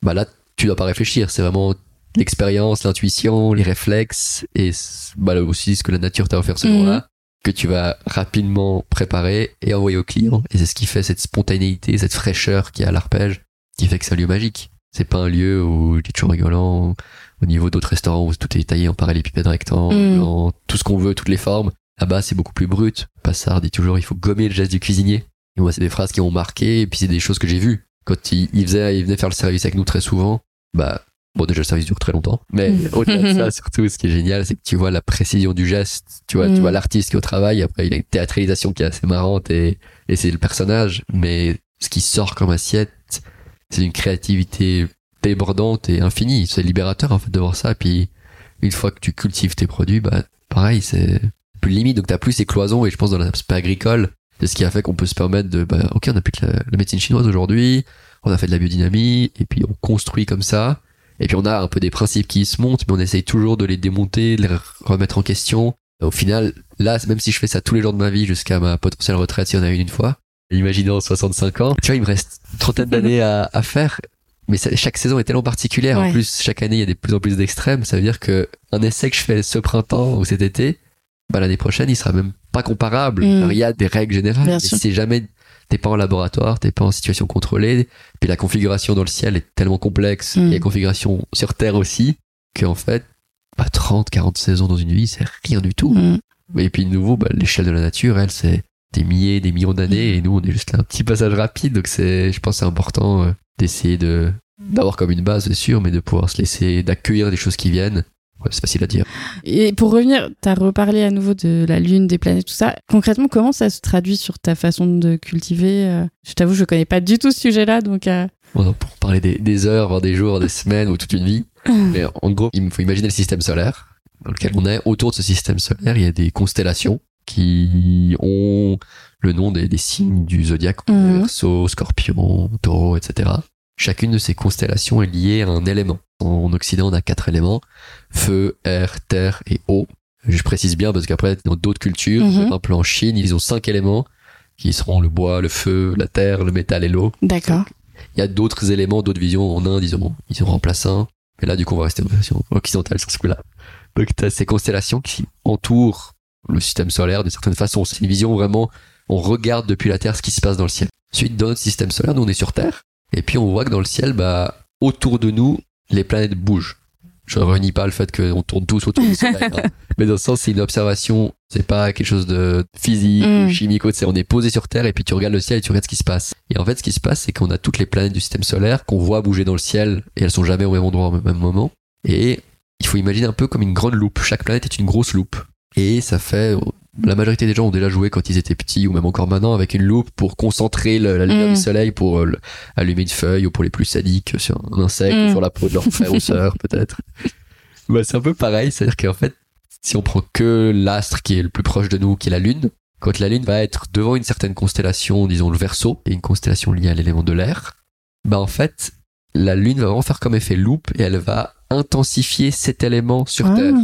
bah, là, tu dois pas réfléchir. C'est vraiment l'expérience, l'intuition, les réflexes et, bah, là aussi ce que la nature t'a offert ce Mhm. jour-là que tu vas rapidement préparer et envoyer au client. Et c'est ce qui fait cette spontanéité, cette fraîcheur qu'il y a à l'arpège, qui fait que c'est un lieu magique. C'est pas un lieu où, je dis toujours rigolant, au niveau d'autres restaurants où tout est taillé en parallélépipède rectangle, Mm. en tout ce qu'on veut, toutes les formes. Là-bas, c'est beaucoup plus brut. Passard dit toujours, il faut gommer le geste du cuisinier. Et moi, c'est des phrases qui m'ont marqué, et puis c'est des choses que j'ai vues. Quand il, il faisait, il venait faire le service avec nous très souvent, bah, bon, déjà, le service dure très longtemps. Mais Mm. au-delà de ça, surtout, ce qui est génial, c'est que tu vois la précision du geste. Tu vois, tu Mm. vois l'artiste qui est au travail. Après, il a une théâtralisation qui est assez marrante et, et c'est le personnage. Mais ce qui sort comme assiette, c'est une créativité débordante et infinie. C'est libérateur, en fait, de voir ça. Puis, une fois que tu cultives tes produits, bah, pareil, c'est plus limite. Donc, t'as plus ces cloisons et je pense dans l'aspect agricole, c'est ce qui a fait qu'on peut se permettre de, bah, ok, on applique la, la médecine chinoise aujourd'hui. On a fait de la biodynamie et puis on construit comme ça. Et puis on a un peu des principes qui se montent, mais on essaye toujours de les démonter, de les remettre en question. Au final, là, même si je fais ça tous les jours de ma vie jusqu'à ma potentielle retraite, si on a une une fois, imaginons 65 ans, tu vois, il me reste une trentaine d'années à, à faire. Mais ça- chaque saison est tellement particulière. Ouais. En plus, chaque année, il y a de plus en plus d'extrêmes. Ça veut dire que un essai que je fais ce printemps ou cet été, bah, l'année prochaine, il sera même pas comparable. Mm. Alors, il y a des règles générales. C'est jamais, t'es pas en laboratoire, t'es pas en situation contrôlée. Puis la configuration dans le ciel est tellement complexe, Mm. et la configuration sur Terre aussi, qu'en fait, bah, 30, 40 saisons dans une vie, c'est rien du tout. Mm. Et puis de nouveau, bah, l'échelle de la nature, elle, c'est des milliers, des millions d'années, et nous, on est juste là, un petit passage rapide. Donc c'est, je pense, c'est important euh, d'essayer de d'avoir comme une base, c'est sûr, mais de pouvoir se laisser, d'accueillir des choses qui viennent. Ouais, c'est facile à dire. Et pour revenir, t'as reparlé à nouveau de la Lune, des planètes, tout ça. Concrètement, comment ça se traduit sur ta façon de cultiver euh Je t'avoue, je connais pas du tout ce sujet-là, donc. euh, pour parler des, des heures, voire des jours, des semaines ou toute une vie. Mais en gros, il faut imaginer le système solaire dans lequel on est. Autour de ce système solaire, il y a des constellations qui ont le nom des, des signes du zodiaque, Mhm. Verseau, Scorpion, Taureau, etc. Chacune de ces constellations est liée à un élément. En Occident, on a quatre éléments feu, air, terre et eau. Je précise bien parce qu'après, dans d'autres cultures, Mhm. par exemple en Chine, ils ont cinq éléments qui seront le bois, le feu, la terre, le métal et l'eau. D'accord. Il y a d'autres éléments, d'autres visions. En Inde, ils ont, ils ont remplacé un. Mais là, du coup, on va rester en version occidentale sur ce coup-là. Donc, tu as ces constellations qui entourent le système solaire de certaine façon. C'est une vision vraiment, on regarde depuis la Terre ce qui se passe dans le ciel. Ensuite, dans notre système solaire, nous, on est sur Terre. Et puis, on voit que dans le ciel, bah, autour de nous, les planètes bougent. Je ne renie pas le fait qu'on tourne tous autour du soleil. hein. Mais dans le sens, c'est une observation. C'est pas quelque chose de physique, Mm. ou chimique, ou autre. C'est on est posé sur Terre et puis tu regardes le ciel et tu regardes ce qui se passe. Et en fait, ce qui se passe, c'est qu'on a toutes les planètes du système solaire qu'on voit bouger dans le ciel et elles sont jamais au même endroit au même moment. Et il faut imaginer un peu comme une grande loupe. Chaque planète est une grosse loupe. Et ça fait, la majorité des gens ont déjà joué quand ils étaient petits ou même encore maintenant avec une loupe pour concentrer le- la lumière Mm. du soleil pour euh, allumer une feuille ou pour les plus sadiques sur un insecte Mm. ou sur la peau de leur frère ou sœur peut-être. Bah, c'est un peu pareil, c'est-à-dire qu'en fait, si on prend que l'astre qui est le plus proche de nous, qui est la Lune, quand la Lune va être devant une certaine constellation, disons le Verseau, et une constellation liée à l'élément de l'air, bah en fait, la Lune va vraiment faire comme effet loupe et elle va intensifier cet élément sur Ah. Terre.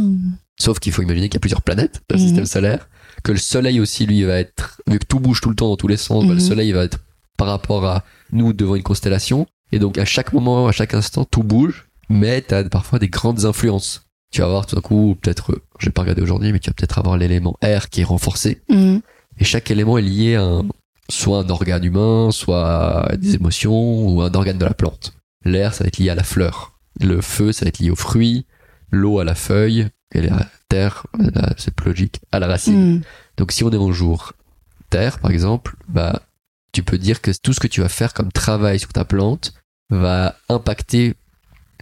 Sauf qu'il faut imaginer qu'il y a plusieurs planètes dans le Mhm. système solaire, que le Soleil aussi, lui, va être, vu que tout bouge tout le temps dans tous les sens, bah, le Mhm. Soleil va être par rapport à nous devant une constellation. Et donc à chaque moment, à chaque instant, tout bouge, mais tu as parfois des grandes influences. Tu vas avoir tout d'un coup, peut-être, je vais pas regarder aujourd'hui, mais tu vas peut-être avoir l'élément air qui est renforcé. Mhm. Et chaque élément est lié à un, soit un organe humain, soit à des émotions, ou un organe de la plante. L'air, ça va être lié à la fleur. Le feu, ça va être lié au fruit. L'eau à la feuille. Et la terre, là, c'est plus logique, à la racine. Mhm. Donc si on est en jour terre, par exemple, bah, tu peux dire que tout ce que tu vas faire comme travail sur ta plante va impacter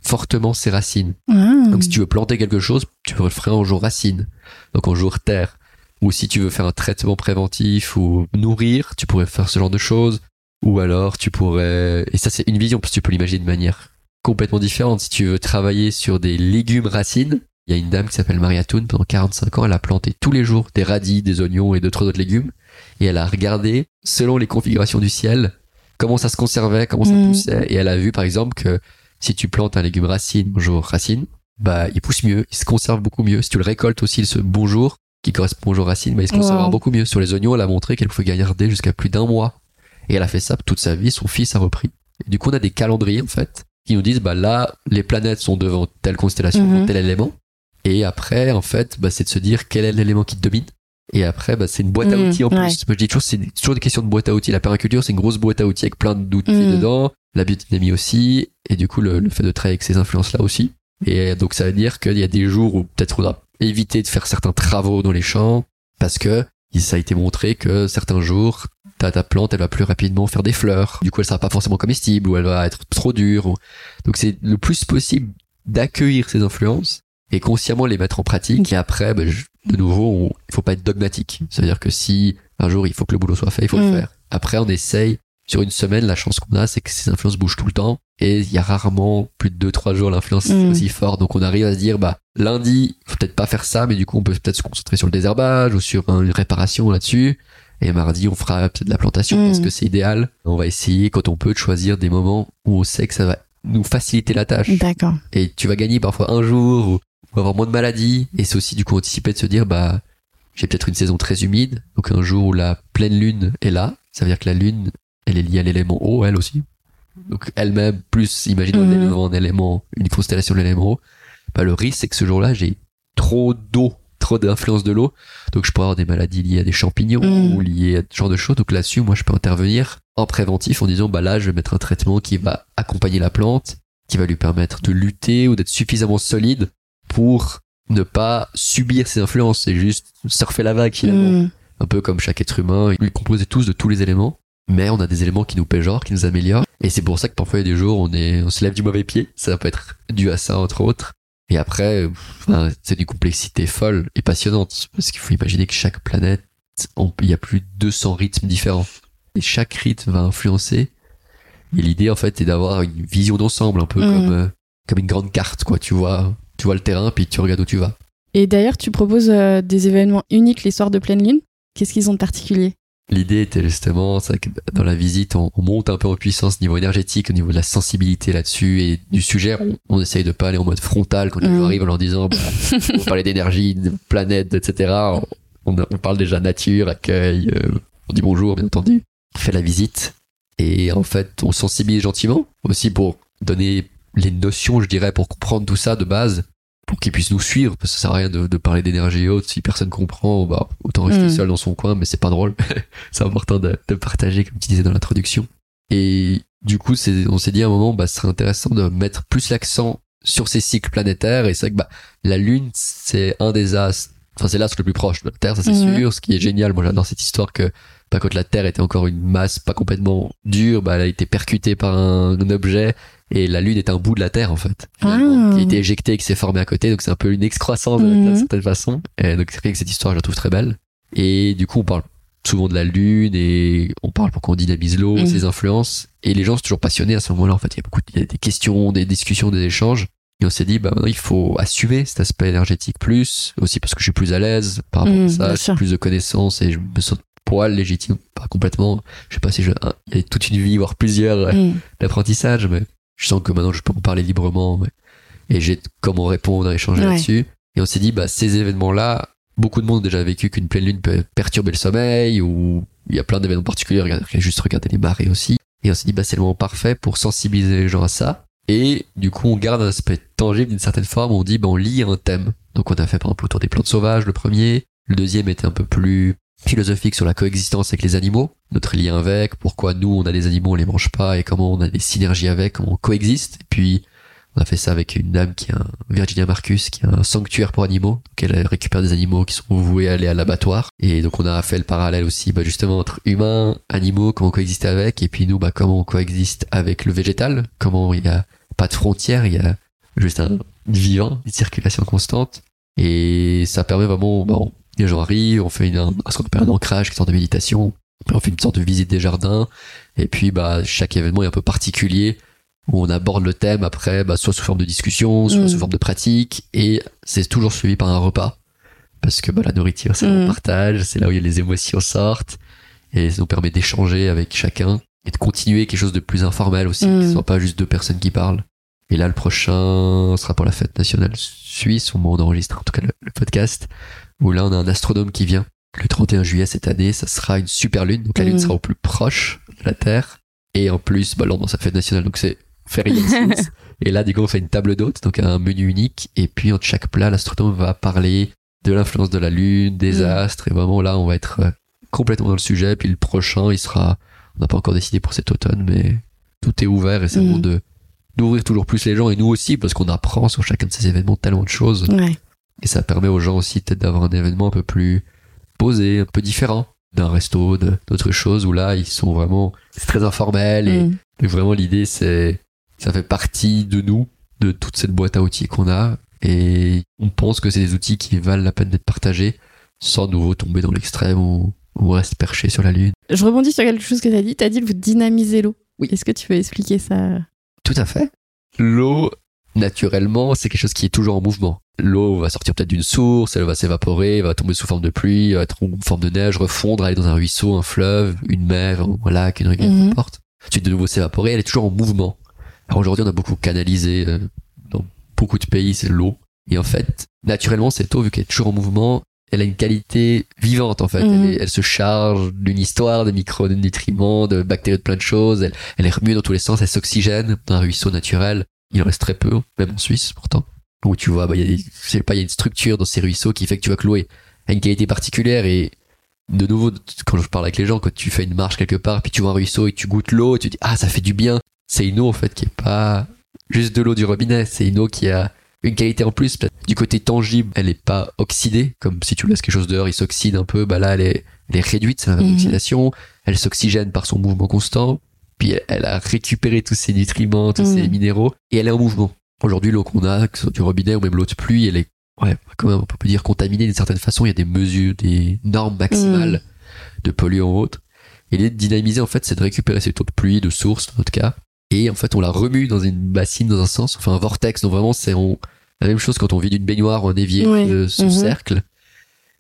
fortement ses racines. Ah. Donc si tu veux planter quelque chose, tu le ferais en jour racine, donc en jour terre. Ou si tu veux faire un traitement préventif ou nourrir, tu pourrais faire ce genre de choses. Ou alors tu pourrais... Et ça c'est une vision, parce que tu peux l'imaginer de manière complètement différente. Si tu veux travailler sur des légumes racines, il y a une dame qui s'appelle Maria Toon, pendant 45 ans, elle a planté tous les jours des radis, des oignons et d'autres autres légumes. Et elle a regardé, selon les configurations du ciel, comment ça se conservait, comment ça Mhm. poussait. Et elle a vu par exemple que si tu plantes un légume racine, bonjour racine, bah il pousse mieux, il se conserve beaucoup mieux. Si tu le récoltes aussi ce bonjour, qui correspond au jour racine, bah il se conservera Wow. beaucoup mieux. Sur les oignons, elle a montré qu'elle pouvait garder jusqu'à plus d'un mois. Et elle a fait ça toute sa vie, son fils a repris. Et du coup, on a des calendriers, en fait, qui nous disent, bah là, les planètes sont devant telle constellation, Mhm. tel élément. Et après, en fait, bah, c'est de se dire quel est l'élément qui te domine. Et après, bah, c'est une boîte à Mhm, outils en plus. ouais. Moi, je dis toujours, c'est toujours des questions de boîte à outils. La permaculture, c'est une grosse boîte à outils avec plein d'outils Mhm. dedans. La biodynamie aussi. Et du coup, le, le fait de travailler avec ces influences-là aussi. Et donc, ça veut dire qu'il y a des jours où peut-être on va éviter de faire certains travaux dans les champs parce que ça a été montré que certains jours, ta, ta plante, elle va plus rapidement faire des fleurs. Du coup, elle sera pas forcément comestible ou elle va être trop dure. Donc, c'est le plus possible d'accueillir ces influences et consciemment les mettre en pratique. Et après, ben, je- de nouveau, il faut pas être dogmatique. C'est-à-dire que si un jour il faut que le boulot soit fait, il faut Mm. le faire. Après, on essaye. Sur une semaine, la chance qu'on a, c'est que ces influences bougent tout le temps. Et il y a rarement plus de deux, trois jours l'influence Mm. aussi forte. Donc on arrive à se dire, bah, lundi, faut peut-être pas faire ça, mais du coup, on peut peut-être se concentrer sur le désherbage ou sur une réparation là-dessus. Et mardi, on fera peut-être de la plantation Mm. parce que c'est idéal. On va essayer, quand on peut, de choisir des moments où on sait que ça va nous faciliter la tâche D'accord. et tu vas gagner parfois un jour ou, ou avoir moins de maladies. Et c'est aussi du coup anticiper de se dire bah j'ai peut-être une saison très humide. Donc un jour où la pleine lune est là ça veut dire que la lune elle est liée à l'élément eau elle aussi. Donc elle-même plus imagine Mhm. on est devant un élément une constellation de l'élément eau. Bah le risque c'est que ce jour-là j'ai trop d'eau trop d'influence de l'eau. Donc je pourrais avoir des maladies liées à des champignons Mhm. ou liées à ce genre de choses. Donc là-dessus moi je peux intervenir en préventif en disant bah là je vais mettre un traitement qui va accompagner la plante qui va lui permettre de lutter ou d'être suffisamment solide pour ne pas subir ces influences c'est juste surfer la vague finalement. Mhm. un peu comme chaque être humain il est composé tous de tous les éléments mais on a des éléments qui nous péjorent qui nous améliorent et c'est pour ça que parfois il y a des jours on est on se lève du mauvais pied. Ça peut être dû à ça entre autres. Et après enfin, c'est d'une complexité folle et passionnante parce qu'il faut imaginer que chaque planète on- il y a plus de 200 rythmes différents. Et chaque rythme va influencer. Et l'idée en fait est d'avoir une vision d'ensemble un peu Mhm. comme euh, comme une grande carte quoi tu vois tu vois le terrain puis tu regardes où tu vas Et d'ailleurs, tu proposes euh, des événements uniques l'histoire de pleine lune. Qu'est-ce qu'ils ont de particulier? L'idée était justement, c'est que dans la visite, on, on monte un peu en puissance au niveau énergétique, au niveau de la sensibilité là-dessus et du sujet. On, on essaye de pas aller en mode frontal quand les Mhm. gens arrivent en leur disant, bah, on parler d'énergie, de planète, etc. On, on parle déjà nature, accueil, euh, on dit bonjour, bien entendu. On fait la visite et en fait, on sensibilise gentiment aussi pour donner les notions, je dirais, pour comprendre tout ça de base pour qu'ils puissent nous suivre, parce que ça sert à rien de, de parler d'énergie haute. Si personne comprend, bah, autant rester Mm. seul dans son coin, mais c'est pas drôle. c'est important de, de partager, comme tu disais dans l'introduction. Et du coup, c'est, on s'est dit à un moment, bah, ce serait intéressant de mettre plus l'accent sur ces cycles planétaires. Et c'est vrai que bah, la Lune, c'est un des astres, enfin, c'est l'astre le plus proche de la Terre, ça c'est Mhm. sûr. Ce qui est génial, moi j'adore cette histoire que bah, quand la Terre était encore une masse pas complètement dure, bah, elle a été percutée par un, un objet et la Lune est un bout de la Terre en fait, Ah. qui a été éjecté et qui s'est formé à côté. Donc c'est un peu une excroissance de Terre Mhm. d'une certaine façon. Et donc c'est vrai que cette histoire, je la trouve très belle. Et du coup, on parle souvent de la Lune et on parle pour qu'on dynamise l'eau, Mhm. ses influences. Et les gens sont toujours passionnés à ce moment-là. En fait, il y a beaucoup, il y a des questions, des discussions, des échanges. Et on s'est dit, bah maintenant, il faut assumer cet aspect énergétique plus, aussi parce que je suis plus à l'aise par rapport Mhm, à ça, bien j'ai plus de connaissances et je me sens poil légitime, pas complètement. Je sais pas si je, hein, il y a toute une vie, voire plusieurs euh, Mhm. d'apprentissage, mais je sens que maintenant je peux en parler librement et j'ai comment répondre, échanger Ouais. là-dessus. Et on s'est dit, bah, ces événements-là, beaucoup de monde a déjà vécu qu'une pleine lune peut perturber le sommeil ou il y a plein d'événements particuliers, regarde, juste regarder les marées aussi. Et on s'est dit, bah, c'est le moment parfait pour sensibiliser les gens à ça. Et du coup, on garde un aspect tangible d'une certaine forme. On dit, bah, on lit un thème. Donc, on a fait par exemple autour des plantes sauvages, le premier. Le deuxième était un peu plus philosophique sur la coexistence avec les animaux, notre lien avec, pourquoi nous on a des animaux, on les mange pas et comment on a des synergies avec, comment on coexiste. Et puis on a fait ça avec une dame qui est un Virginia Marcus, qui a un sanctuaire pour animaux. Donc elle récupère des animaux qui sont voués à aller à l'abattoir. Et donc on a fait le parallèle aussi, bah, justement entre humains, animaux, comment on coexiste avec, et puis nous, bah, comment on coexiste avec le végétal, comment il y a pas de frontières, il y a juste un vivant, une circulation constante. Et ça permet vraiment, bon, les gens arrivent, on fait une, un, ce qu'on appelle un ancrage, une sorte de méditation. On fait une sorte de visite des jardins. Et puis, bah, chaque événement est un peu particulier où on aborde le thème après, bah, soit sous forme de discussion, soit Mm. sous forme de pratique. Et c'est toujours suivi par un repas. Parce que, bah, la nourriture, c'est Mm. un partage, c'est là où les émotions sortent. Et ça nous permet d'échanger avec chacun et de continuer quelque chose de plus informel aussi, Mm. que ce soit pas juste deux personnes qui parlent. Et là, le prochain sera pour la fête nationale suisse, au moment où on enregistre en tout cas le, le podcast, où là, on a un astronome qui vient. Le 31 juillet cette année, ça sera une super lune, donc la lune Mm. sera au plus proche de la Terre. Et en plus, bah, de sa fête nationale, donc c'est férié. Et là, du coup, on fait une table d'hôtes, donc un menu unique. Et puis, entre chaque plat, l'astronome va parler de l'influence de la Lune, des Mm. astres. Et vraiment, là, on va être euh, complètement dans le sujet. Puis le prochain, il sera, on n'a pas encore décidé pour cet automne, mais tout est ouvert et c'est Mm. vraiment de d'ouvrir toujours plus les gens et nous aussi parce qu'on apprend sur chacun de ces événements tellement de choses Ouais. Et ça permet aux gens aussi peut-être d'avoir un événement un peu plus posé, un peu différent d'un resto, d'autres choses où là ils sont vraiment c'est très informel et, Mm. et vraiment l'idée c'est ça fait partie de nous, de toute cette boîte à outils qu'on a et on pense que c'est des outils qui valent la peine d'être partagés sans nouveau tomber dans l'extrême ou, ou rester perché sur la lune. Je rebondis sur quelque chose que tu as dit. Tu as dit que vous dynamisez l'eau. Oui. Est-ce que tu peux expliquer ça? Tout à fait. L'eau, naturellement, c'est quelque chose qui est toujours en mouvement. L'eau va sortir peut-être d'une source, elle va s'évaporer, va tomber sous forme de pluie, va être en forme de neige, refondre, aller dans un ruisseau, un fleuve, une mer, un lac, une rivière, peu Mhm. importe. Ensuite, de nouveau s'évaporer, elle est toujours en mouvement. Alors aujourd'hui, on a beaucoup canalisé euh, dans beaucoup de pays, c'est l'eau. Et en fait, naturellement, cette eau, vu qu'elle est toujours en mouvement, elle a une qualité vivante, en fait. Mhm. Elle, est- elle se charge d'une histoire, de micronutriments, de bactéries, de plein de choses. Elle, elle est remuée dans tous les sens, elle s'oxygène dans un ruisseau naturel. Il en reste très peu, même en Suisse, pourtant. Où tu vois, bah, il y a, des- je sais pas, il y a une structure dans ces ruisseaux qui fait que tu vois que l'eau a une qualité particulière et de nouveau, quand je parle avec les gens, quand tu fais une marche quelque part, puis tu vois un ruisseau et tu goûtes l'eau, tu dis, ah, ça fait du bien. C'est une eau, en fait, qui est pas juste de l'eau du robinet. C'est une eau qui a une qualité en plus. Du côté tangible, elle est pas oxydée, comme si tu laisses quelque chose dehors, il s'oxyde un peu. Bah là, elle est, elle est réduite, c'est Mhm. l'oxydation. Elle s'oxygène par son mouvement constant. Puis elle, elle a récupéré tous ses nutriments, tous Mhm. ses minéraux, et elle est en mouvement. Aujourd'hui, l'eau qu'on a, que ce soit du robinet ou même l'eau de pluie, elle est, ouais, quand même, on peut dire contaminée d'une certaine façon. Il y a des mesures, des normes maximales de polluants ou autres. Et l'idée de dynamiser, en fait, c'est de récupérer cette eau de pluie, de source, dans notre cas. Et en fait, on la remue dans une bassine, dans un sens, enfin un vortex. Donc vraiment, c'est on- la même chose quand on vit d'une baignoire ou un évier Ouais. de son Mhm. cercle.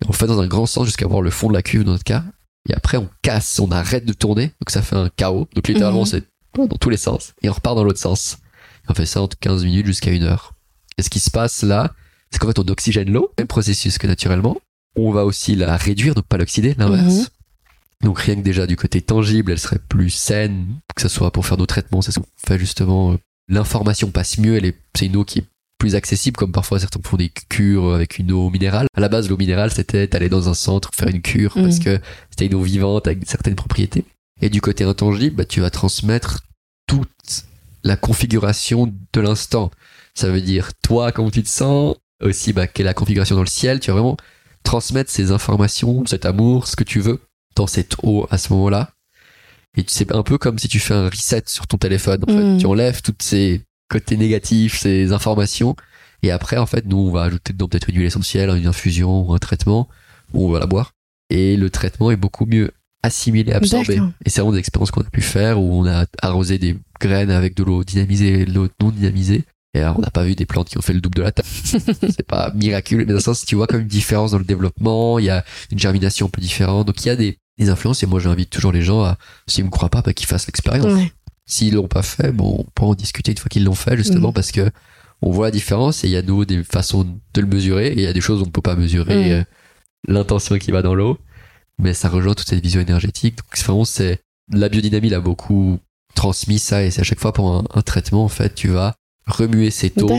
Et on fait dans un grand sens jusqu'à voir le fond de la cuve, dans notre cas. Et après, on casse, on arrête de tourner. Donc ça fait un chaos. Donc littéralement, Mhm. c'est dans tous les sens. Et on repart dans l'autre sens. On fait ça entre 15 minutes jusqu'à une heure. Et ce qui se passe là, c'est qu'en fait, on oxygène l'eau, même processus que naturellement. On va aussi la réduire, donc pas l'oxyder, l'inverse. Mhm. Donc rien que déjà du côté tangible, elle serait plus saine, que ce soit pour faire nos traitements, c'est ce qu'on fait justement. euh, L'information passe mieux, elle est, c'est une eau qui est plus accessible, comme parfois certains font des cures avec une eau minérale. À la base, l'eau minérale, c'était aller dans un centre faire une cure Mhm. parce que c'était une eau vivante avec certaines propriétés. Et du côté intangible, bah, tu vas transmettre la configuration de l'instant. Ça veut dire toi, comment tu te sens, aussi bah, quelle est la configuration dans le ciel? Tu vas vraiment transmettre ces informations, cet amour, ce que tu veux dans cette eau à ce moment-là. Et c'est un peu comme si tu fais un reset sur ton téléphone. En fait. Mm. Tu enlèves toutes ces côtés négatifs, ces informations. Et après, en fait, nous, on va ajouter dedans peut-être une huile essentielle, une infusion ou un traitement, ou on va la boire. Et le traitement est beaucoup mieux assimilé, absorbé. Et c'est vraiment des expériences qu'on a pu faire où on a arrosé des graines avec de l'eau dynamisée et de l'eau non dynamisée. Et alors, on n'a pas vu des plantes qui ont fait le double de la taille. c'est pas miraculeux, mais dans le sens, tu vois comme une différence dans le développement, il y a une germination un peu différente. Donc, il y a des, des influences, et moi, j'invite toujours les gens à, s'ils me croient pas, bah, qu'ils fassent l'expérience. Ouais. S'ils l'ont pas fait, bon, on pourra en discuter une fois qu'ils l'ont fait, justement, Mhm. parce que on voit la différence et il y a nouveau des façons de le mesurer et il y a des choses où on peut pas mesurer Mhm. euh, l'intention qui va dans l'eau. Mais ça rejoint toute cette vision énergétique. Donc vraiment, c'est la biodynamie l'a beaucoup transmis ça et c'est à chaque fois pour un, un, traitement en fait, tu vas remuer ces taux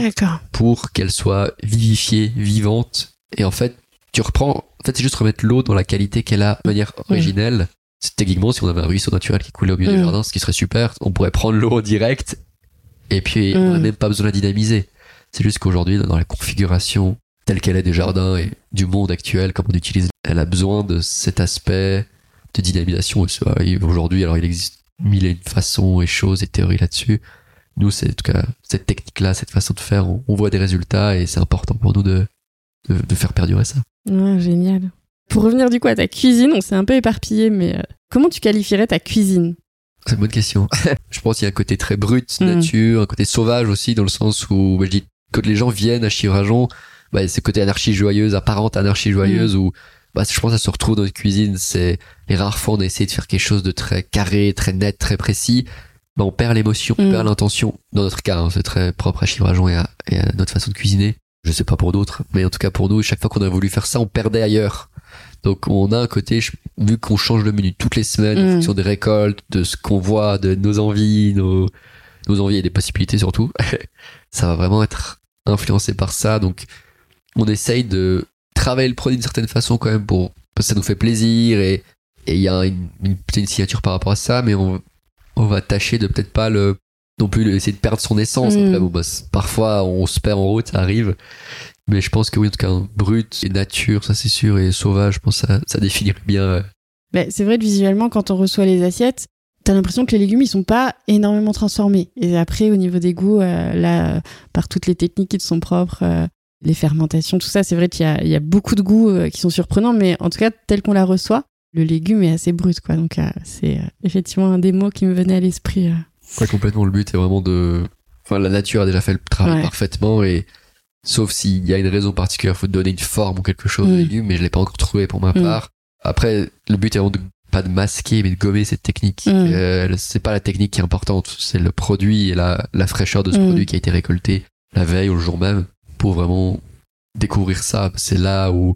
pour qu'elles soient vivifiées, vivantes et en fait, tu reprends. En fait, c'est juste remettre l'eau dans la qualité qu'elle a de manière originelle. Techniquement, si on avait un ruisseau naturel qui coulait au milieu du jardin, ce qui serait super, on pourrait prendre l'eau direct et puis on n'a même pas besoin de la dynamiser. C'est juste qu'aujourd'hui, dans la configuration telle qu'elle est des jardins et du monde actuel, comme on utilise, elle a besoin de cet aspect de dynamisation. Aujourd'hui, alors il existe mille et une façons et choses et théories là-dessus. Nous, c'est en tout cas cette technique-là, cette façon de faire, on, voit des résultats et c'est important pour nous de, de, faire perdurer ça. Ouais, génial. Pour revenir du coup à ta cuisine, on s'est un peu éparpillé, mais euh, comment tu qualifierais ta cuisine? C'est une bonne question. je pense qu'il y a un côté très brut, mm. nature, un côté sauvage aussi, dans le sens où bah, je dis quand les gens viennent à Chivrajon, bah, c'est côté anarchie joyeuse, apparente anarchie joyeuse, mm. où bah, je pense que ça se retrouve dans une cuisine. C'est les rares fois on a essayé de faire quelque chose de très carré, très net, très précis. Bah, on perd l'émotion, on mm. perd l'intention. Dans notre cas, hein, c'est très propre à Chivrajon et à, et à notre façon de cuisiner. Je sais pas pour d'autres, mais en tout cas pour nous, chaque fois qu'on a voulu faire ça, on perdait ailleurs. Donc on a un côté, vu qu'on change le menu toutes les semaines en mm. fonction des récoltes, de ce qu'on voit, de nos envies, nos, nos envies et des possibilités surtout, ça va vraiment être influencé par ça. Donc on essaye de travailler le produit d'une certaine façon quand même pour parce que ça nous fait plaisir et il y a une, une, une, signature par rapport à ça, mais on, on va tâcher de peut-être pas le non plus essayer de perdre son essence. Mm. Après, bon, bah, parfois on se perd en route, ça arrive. Mais je pense que oui, en tout cas, brut et nature, ça c'est sûr, et sauvage, je pense que ça, ça définirait bien. Bah, c'est vrai que visuellement, quand on reçoit les assiettes, t'as l'impression que les légumes, ils sont pas énormément transformés. Et après, au niveau des goûts, euh, là, par toutes les techniques qui te sont propres, euh, les fermentations, tout ça, c'est vrai qu'il y a, il y a beaucoup de goûts euh, qui sont surprenants, mais en tout cas, tel qu'on la reçoit, le légume est assez brut, quoi. Donc, c'est effectivement un des mots qui me venait à l'esprit. Ouais, complètement. Le but est vraiment de. Enfin, la nature a déjà fait le travail parfaitement et sauf s'il y a une raison particulière, il faut donner une forme ou quelque chose au légume, mais je l'ai pas encore trouvé pour ma part. Après, le but est vraiment de pas de masquer, mais de gommer cette technique. Euh, c'est pas la technique qui est importante, c'est le produit et la, la fraîcheur de ce produit qui a été récolté la veille ou le jour même pour vraiment découvrir ça. C'est là où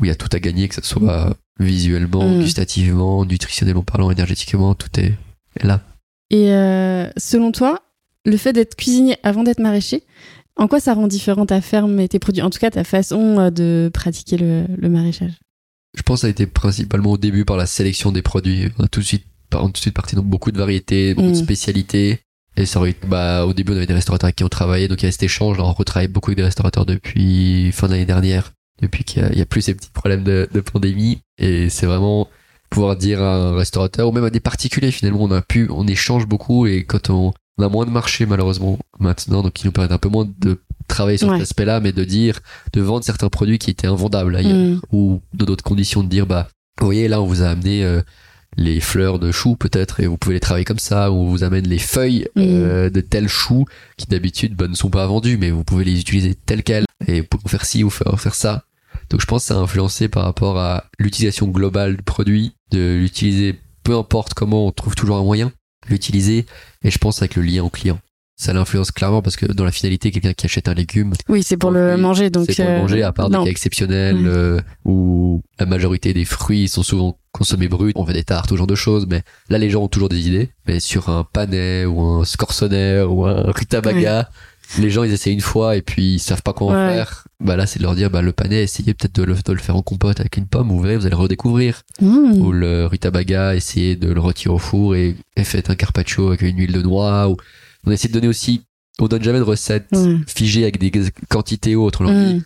où il y a tout à gagner, que ce soit visuellement, gustativement, nutritionnellement parlant, énergétiquement, tout est, est là. Et euh, selon toi, le fait d'être cuisinier avant d'être maraîcher, en quoi ça rend différent ta ferme et tes produits En tout cas, ta façon euh, de pratiquer le, maraîchage? Je pense que ça a été principalement au début par la sélection des produits. On a tout de suite, on tout de suite parti dans beaucoup de variétés, beaucoup de mm. spécialités. Et ça bah, au début, on avait des restaurateurs avec qui on travaillait, donc il y a cet échange. on retravaille beaucoup avec des restaurateurs depuis fin d'année dernière, depuis qu'il y, a plus ces petits problèmes de, de pandémie. Et c'est vraiment pouvoir dire à un restaurateur ou même à des particuliers finalement on a pu on échange beaucoup et quand on, a moins de marché malheureusement maintenant donc qui nous permet un peu moins de travailler sur cet aspect là mais de dire de vendre certains produits qui étaient invendables ailleurs mm. ou dans d'autres conditions de dire bah vous voyez là on vous a amené euh, les fleurs de choux peut-être et vous pouvez les travailler comme ça ou on vous amène les feuilles mm. euh, de tels choux qui d'habitude bah, ne sont pas vendus mais vous pouvez les utiliser telles quelles et pour faire ci ou faire, faire ça donc je pense que ça a influencé par rapport à l'utilisation globale du produit, de l'utiliser peu importe comment, on trouve toujours un moyen l'utiliser, et je pense avec le lien au client. Ça l'influence clairement parce que dans la finalité, quelqu'un qui achète un légume. Oui, c'est pour le manger, donc. C'est pour le euh, manger, à part des cas exceptionnels euh, où la majorité des fruits sont souvent consommés bruts. On fait des tartes, ce genre de choses, mais là, les gens ont toujours des idées. Mais sur un panais ou un scorsonner ou un rutabaga, les gens ils essaient une fois et puis ils savent pas comment faire bah là c'est de leur dire bah le panais essayez peut-être de le, de le, faire en compote avec une pomme vous verrez vous allez le redécouvrir mmh. ou le rutabaga essayez de le retirer au four et, et faites un carpaccio avec une huile de noix ou on essaie de donner aussi on donne jamais de recettes figées avec des quantités autres on mmh.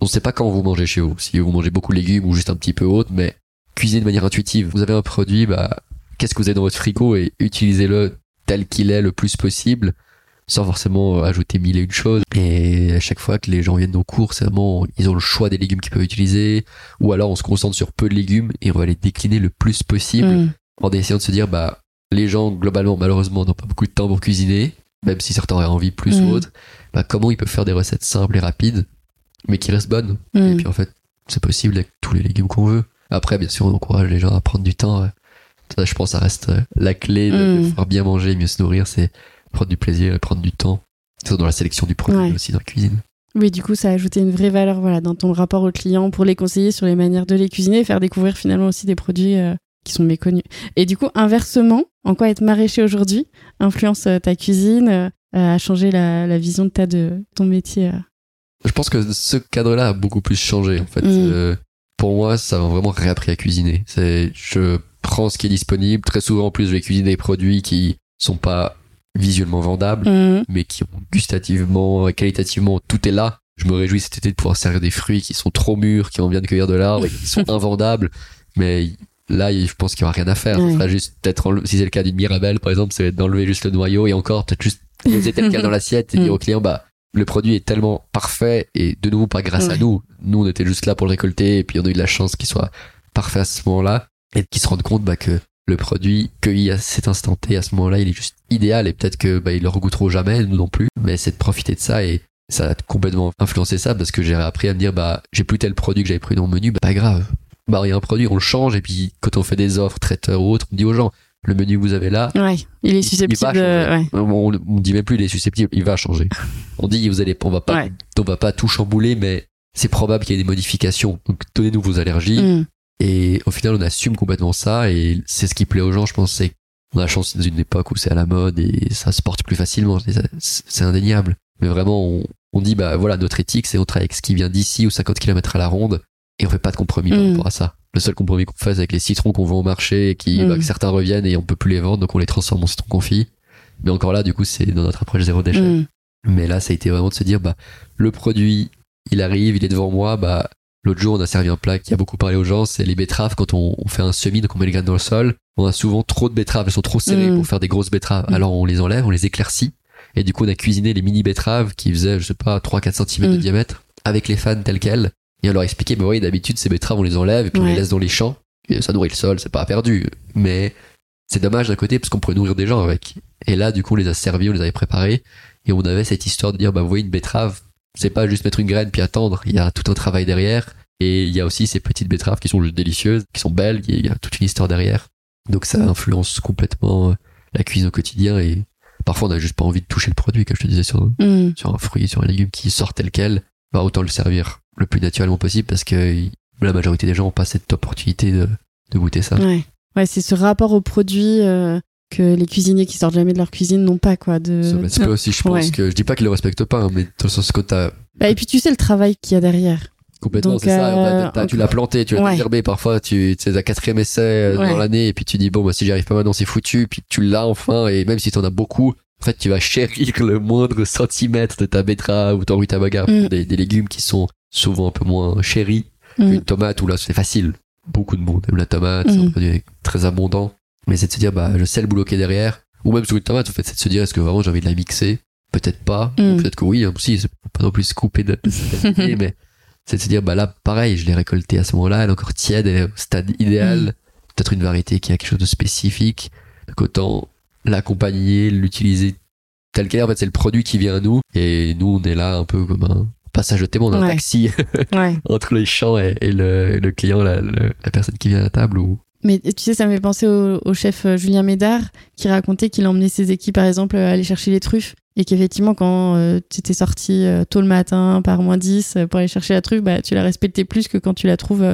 on sait pas quand vous mangez chez vous si vous mangez beaucoup de légumes ou juste un petit peu autre mais cuisinez de manière intuitive vous avez un produit bah qu'est-ce que vous avez dans votre frigo et utilisez-le tel qu'il est le plus possible sans forcément euh, ajouter mille et une choses. Et à chaque fois que les gens viennent au cours, c'est vraiment, ils ont le choix des légumes qu'ils peuvent utiliser, ou alors on se concentre sur peu de légumes et on va les décliner le plus possible mm. en essayant de se dire, bah, les gens, globalement, malheureusement, n'ont pas beaucoup de temps pour cuisiner, même si certains auraient envie plus ou mm. autre, bah, comment ils peuvent faire des recettes simples et rapides, mais qui restent bonnes? Mm. Et puis en fait, c'est possible avec tous les légumes qu'on veut. Après, bien sûr, on encourage les gens à prendre du temps. Ça, je pense, ça reste euh, la clé de, de pouvoir bien manger, mieux se nourrir, c'est prendre du plaisir et prendre du temps. C'est dans la sélection du produit aussi dans la cuisine. Oui, du coup, ça a ajouté une vraie valeur voilà, dans ton rapport aux clients pour les conseiller sur les manières de les cuisiner et faire découvrir finalement aussi des produits euh, qui sont méconnus. Et du coup, inversement, en quoi être maraîcher aujourd'hui influence euh, ta cuisine, euh, a changé la, la, vision de, ta, de ton métier Je pense que ce cadre-là a beaucoup plus changé en fait. Mm. pour moi, ça m'a vraiment réappris à cuisiner. C'est, je prends ce qui est disponible. Très souvent, en plus, je vais cuisiner des produits qui sont pas visuellement vendables, mm. mais qui gustativement, qualitativement, tout est là. Je me réjouis cet été de pouvoir servir des fruits qui sont trop mûrs, qui ont vient de cueillir de l'arbre qui sont invendables. Mais là, je pense qu'il y aura rien à faire. Ça juste peut-être, si c'est le cas d'une Mirabelle, par exemple, c'est d'enlever juste le noyau et encore peut-être juste poser tel dans l'assiette et dire mm. au client, bah, le produit est tellement parfait et de nouveau pas grâce à nous. Nous, on était juste là pour le récolter et puis on a eu de la chance qu'il soit parfait à ce moment-là et qu'ils se rendent compte bah, que le produit cueilli à cet instant T, à ce moment-là, il est juste idéal et peut-être que bah, ils le regoutteront jamais, nous non plus. Mais c'est de profiter de ça et ça a complètement influencé ça parce que j'ai appris à me dire bah j'ai plus tel produit que j'avais pris dans le menu, bah pas grave. Bah il y a un produit, on le change et puis quand on fait des offres traiteurs ou autres, on dit aux gens le menu que vous avez là, ouais, il est susceptible. ouais. on, on, dit même plus il est susceptible, il va changer. on dit vous allez, on va pas, on va pas tout chambouler, mais c'est probable qu'il y ait des modifications. Donc donnez-nous vos allergies. Mm. Et au final, on assume complètement ça et c'est ce qui plaît aux gens, je pense, c'est on a la chance dans une époque où c'est à la mode et ça se porte plus facilement, c'est indéniable. Mais vraiment, on, on, dit, bah voilà, notre éthique, c'est on travaille avec ce qui vient d'ici ou 50 km à la ronde et on fait pas de compromis par mm. rapport à ça. Le seul compromis qu'on fait, c'est avec les citrons qu'on vend au marché et qui, bah, mm. certains reviennent et on peut plus les vendre, donc on les transforme en citron confit. Mais encore là, du coup, c'est dans notre approche zéro déchet. Mm. Mais là, ça a été vraiment de se dire, bah, le produit, il arrive, il est devant moi, bah, L'autre jour, on a servi un plat qui a beaucoup parlé aux gens, c'est les betteraves. Quand on, fait un semis, donc on met les graines dans le sol, on a souvent trop de betteraves, elles sont trop serrées mm. pour faire des grosses betteraves. Mm. Alors on les enlève, on les éclaircit. Et du coup, on a cuisiné les mini betteraves qui faisaient, je sais pas, 3-4 cm de mm. diamètre, avec les fans telles quelles. Et on leur a expliqué, bah oui, d'habitude, ces betteraves, on les enlève et puis on les laisse dans les champs. Et ça nourrit le sol, c'est pas perdu. Mais c'est dommage d'un côté parce qu'on pourrait nourrir des gens avec. Et là, du coup, on les a servis, on les avait préparés. Et on avait cette histoire de dire, bah, vous voyez, une betterave, c'est pas juste mettre une graine puis attendre. Il y a tout un travail derrière. Et il y a aussi ces petites betteraves qui sont délicieuses, qui sont belles. Il y a toute une histoire derrière. Donc ça influence complètement euh, la cuisine au quotidien et parfois on n'a juste pas envie de toucher le produit, comme je te disais sur, mm. sur un fruit, sur un légume qui sort tel quel. Bah, autant le servir le plus naturellement possible parce que la majorité des gens n'ont pas cette opportunité de, de goûter ça. Ouais, ouais c'est ce rapport au produit euh, que les cuisiniers qui sortent jamais de leur cuisine n'ont pas quoi de c'est aussi je pense que je dis pas qu'ils le respectent pas hein, mais dans le sens que t'as bah, et puis tu sais le travail qu'il y a derrière. Complètement c'est ça euh, tu l'as planté tu l'as désherbé parfois tu c'est un quatrième essai euh, dans l'année et puis tu dis bon bah si j'y arrive pas maintenant c'est foutu puis tu l'as enfin et même si t'en as beaucoup en fait tu vas chérir le moindre centimètre de ta betterave ou ton rutabaga mm. des, des légumes qui sont souvent un peu moins chéris mm. qu'une tomate où là c'est facile beaucoup de monde aime la tomate c'est un mm. produit très abondant mais c'est de se dire, bah, je sais le boulot qui est derrière. Ou même sur une tomate, en fait, c'est de se dire, est-ce que vraiment j'ai envie de la mixer? Peut-être pas. Mm. Peut-être que oui, hein, c'est pas non plus se couper de, mais c'est de se dire, bah là, pareil, je l'ai récoltée à ce moment-là, elle est encore tiède, elle est au stade idéal. Mm. Peut-être une variété qui a quelque chose de spécifique. Donc autant l'accompagner, l'utiliser tel qu'elle est. En fait, c'est le produit qui vient à nous. Et nous, on est là un peu comme un passage de témoin dans un taxi entre les champs et, le, le, client, la, la, personne qui vient à la table ou, mais tu sais, ça me fait penser au, chef euh, Julien Médard qui racontait qu'il emmenait ses équipes, par exemple, à aller chercher les truffes. Et qu'effectivement, quand euh, tu étais sorti euh, tôt le matin, par moins 10, pour aller chercher la truffe, bah, tu la respectais plus que quand tu la trouves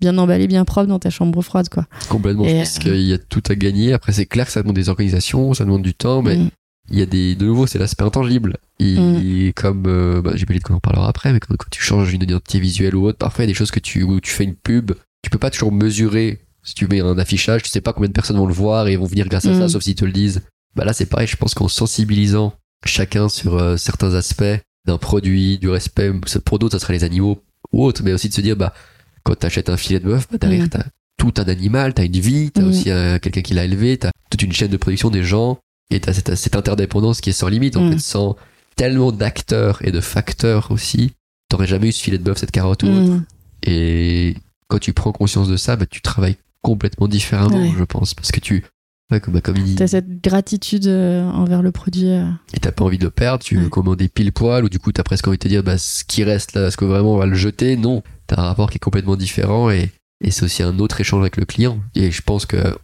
bien emballée, bien propre dans ta chambre froide. Quoi. Complètement. je pense qu'il y a tout à gagner. Après, c'est clair que ça demande des organisations, ça demande du temps, mais mm. Il y a des. De nouveau, c'est l'aspect intangible. Et mm. comme. bah, J'ai pas dit qu'on en parlera après, mais quand, tu changes une identité visuelle ou autre, parfois il y a des choses que tu, où tu fais une pub, tu peux pas toujours mesurer si tu mets un affichage, tu sais pas combien de personnes vont le voir et vont venir grâce à ça, mm. sauf s'ils te le disent. Bah là, c'est pareil. Je pense qu'en sensibilisant chacun sur euh, certains aspects d'un produit, du respect, pour d'autres, ça serait les animaux ou autres, mais aussi de se dire, bah, quand t'achètes un filet de bœuf, bah, derrière, mm. t'as tout un animal, t'as une vie, t'as aussi euh, quelqu'un qui l'a élevé, t'as toute une chaîne de production des gens, et t'as cette, cette interdépendance qui est sans limite, en fait, sans tellement d'acteurs et de facteurs aussi, t'aurais jamais eu ce filet de bœuf, cette carotte ou autre. Et quand tu prends conscience de ça, bah, tu travailles complètement différemment, je pense, parce que tu, ouais, comme, bah, comme il... T'as cette gratitude euh, envers le produit. Euh. Et t'as pas envie de le perdre, tu veux commander pile poil, ou du coup t'as presque envie de te dire, bah, ce qui reste là, est-ce que vraiment on va le jeter? Non, t'as un rapport qui est complètement différent et, et c'est aussi un autre échange avec le client. Et je pense que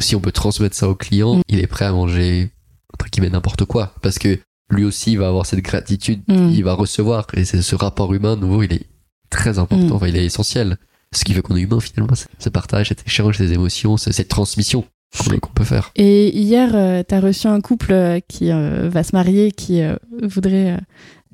si on peut transmettre ça au client, mm. il est prêt à manger entre guillemets n'importe quoi, parce que lui aussi va avoir cette gratitude, Mm. il va recevoir. Et c'est ce rapport humain, nouveau, il est très important, Mm. enfin, il est essentiel. Ce qui fait qu'on est humain finalement, c'est ce partage, cet échange, ces émotions, c'est cette transmission qu'on peut faire. Et hier, euh, t'as reçu un couple euh, qui euh, va se marier, qui euh, voudrait.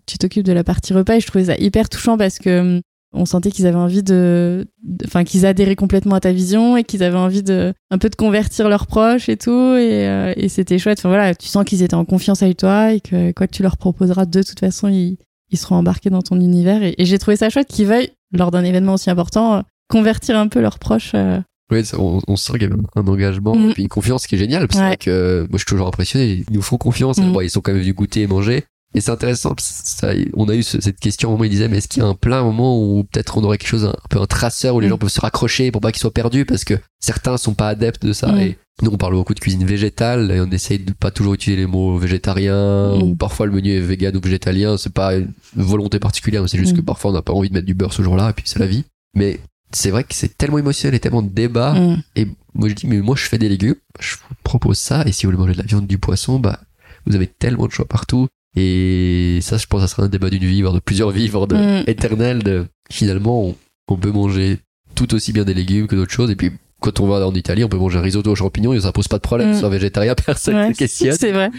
tu t'occupes de la partie repas et je trouvais ça hyper touchant parce que hum, on sentait qu'ils avaient envie de, enfin qu'ils adhéraient complètement à ta vision et qu'ils avaient envie de un peu de convertir leurs proches et tout et, euh, et c'était chouette. Enfin voilà, tu sens qu'ils étaient en confiance avec toi et que quoi que tu leur proposeras, de toute façon ils, ils seront embarqués dans ton univers et, et j'ai trouvé ça chouette qu'ils veuillent lors d'un événement aussi important euh, convertir un peu leurs proches. euh, Oui, on, on sent qu'il y a un engagement Mm. et puis une confiance qui est géniale. Parce que Ouais. que euh, moi, je suis toujours impressionné. Ils nous font confiance. Mm. Bon, ils sont quand même venus goûter et manger. Et c'est intéressant. Ça, on a eu ce- cette question au moment où ils disaient, mais est-ce qu'il y a un plein moment où peut-être on aurait quelque chose, un, un peu un traceur où les Mm. gens peuvent se raccrocher pour pas qu'ils soient perdus parce que certains sont pas adeptes de ça. Mm. Et nous, on parle beaucoup de cuisine végétale et on essaye de pas toujours utiliser les mots végétarien Mm. ou parfois le menu est vegan ou végétalien. C'est pas une volonté particulière, mais c'est juste que parfois on n'a pas envie de mettre du beurre ce jour-là et puis c'est la vie. Mais c'est vrai que c'est tellement émotionnel et tellement de débats et moi je dis mais moi je fais des légumes, je vous propose ça et si vous voulez manger de la viande, du poisson, bah vous avez tellement de choix partout et ça je pense ça sera un débat d'une vie, voire de plusieurs vies, voire de Mm. éternel de finalement on, on peut manger tout aussi bien des légumes que d'autres choses et puis quand on va en Italie, on peut manger un risotto aux champignons et ça pose pas de problème, Mm. soit végétarien, personne ouais, ne questionne. c'est vrai.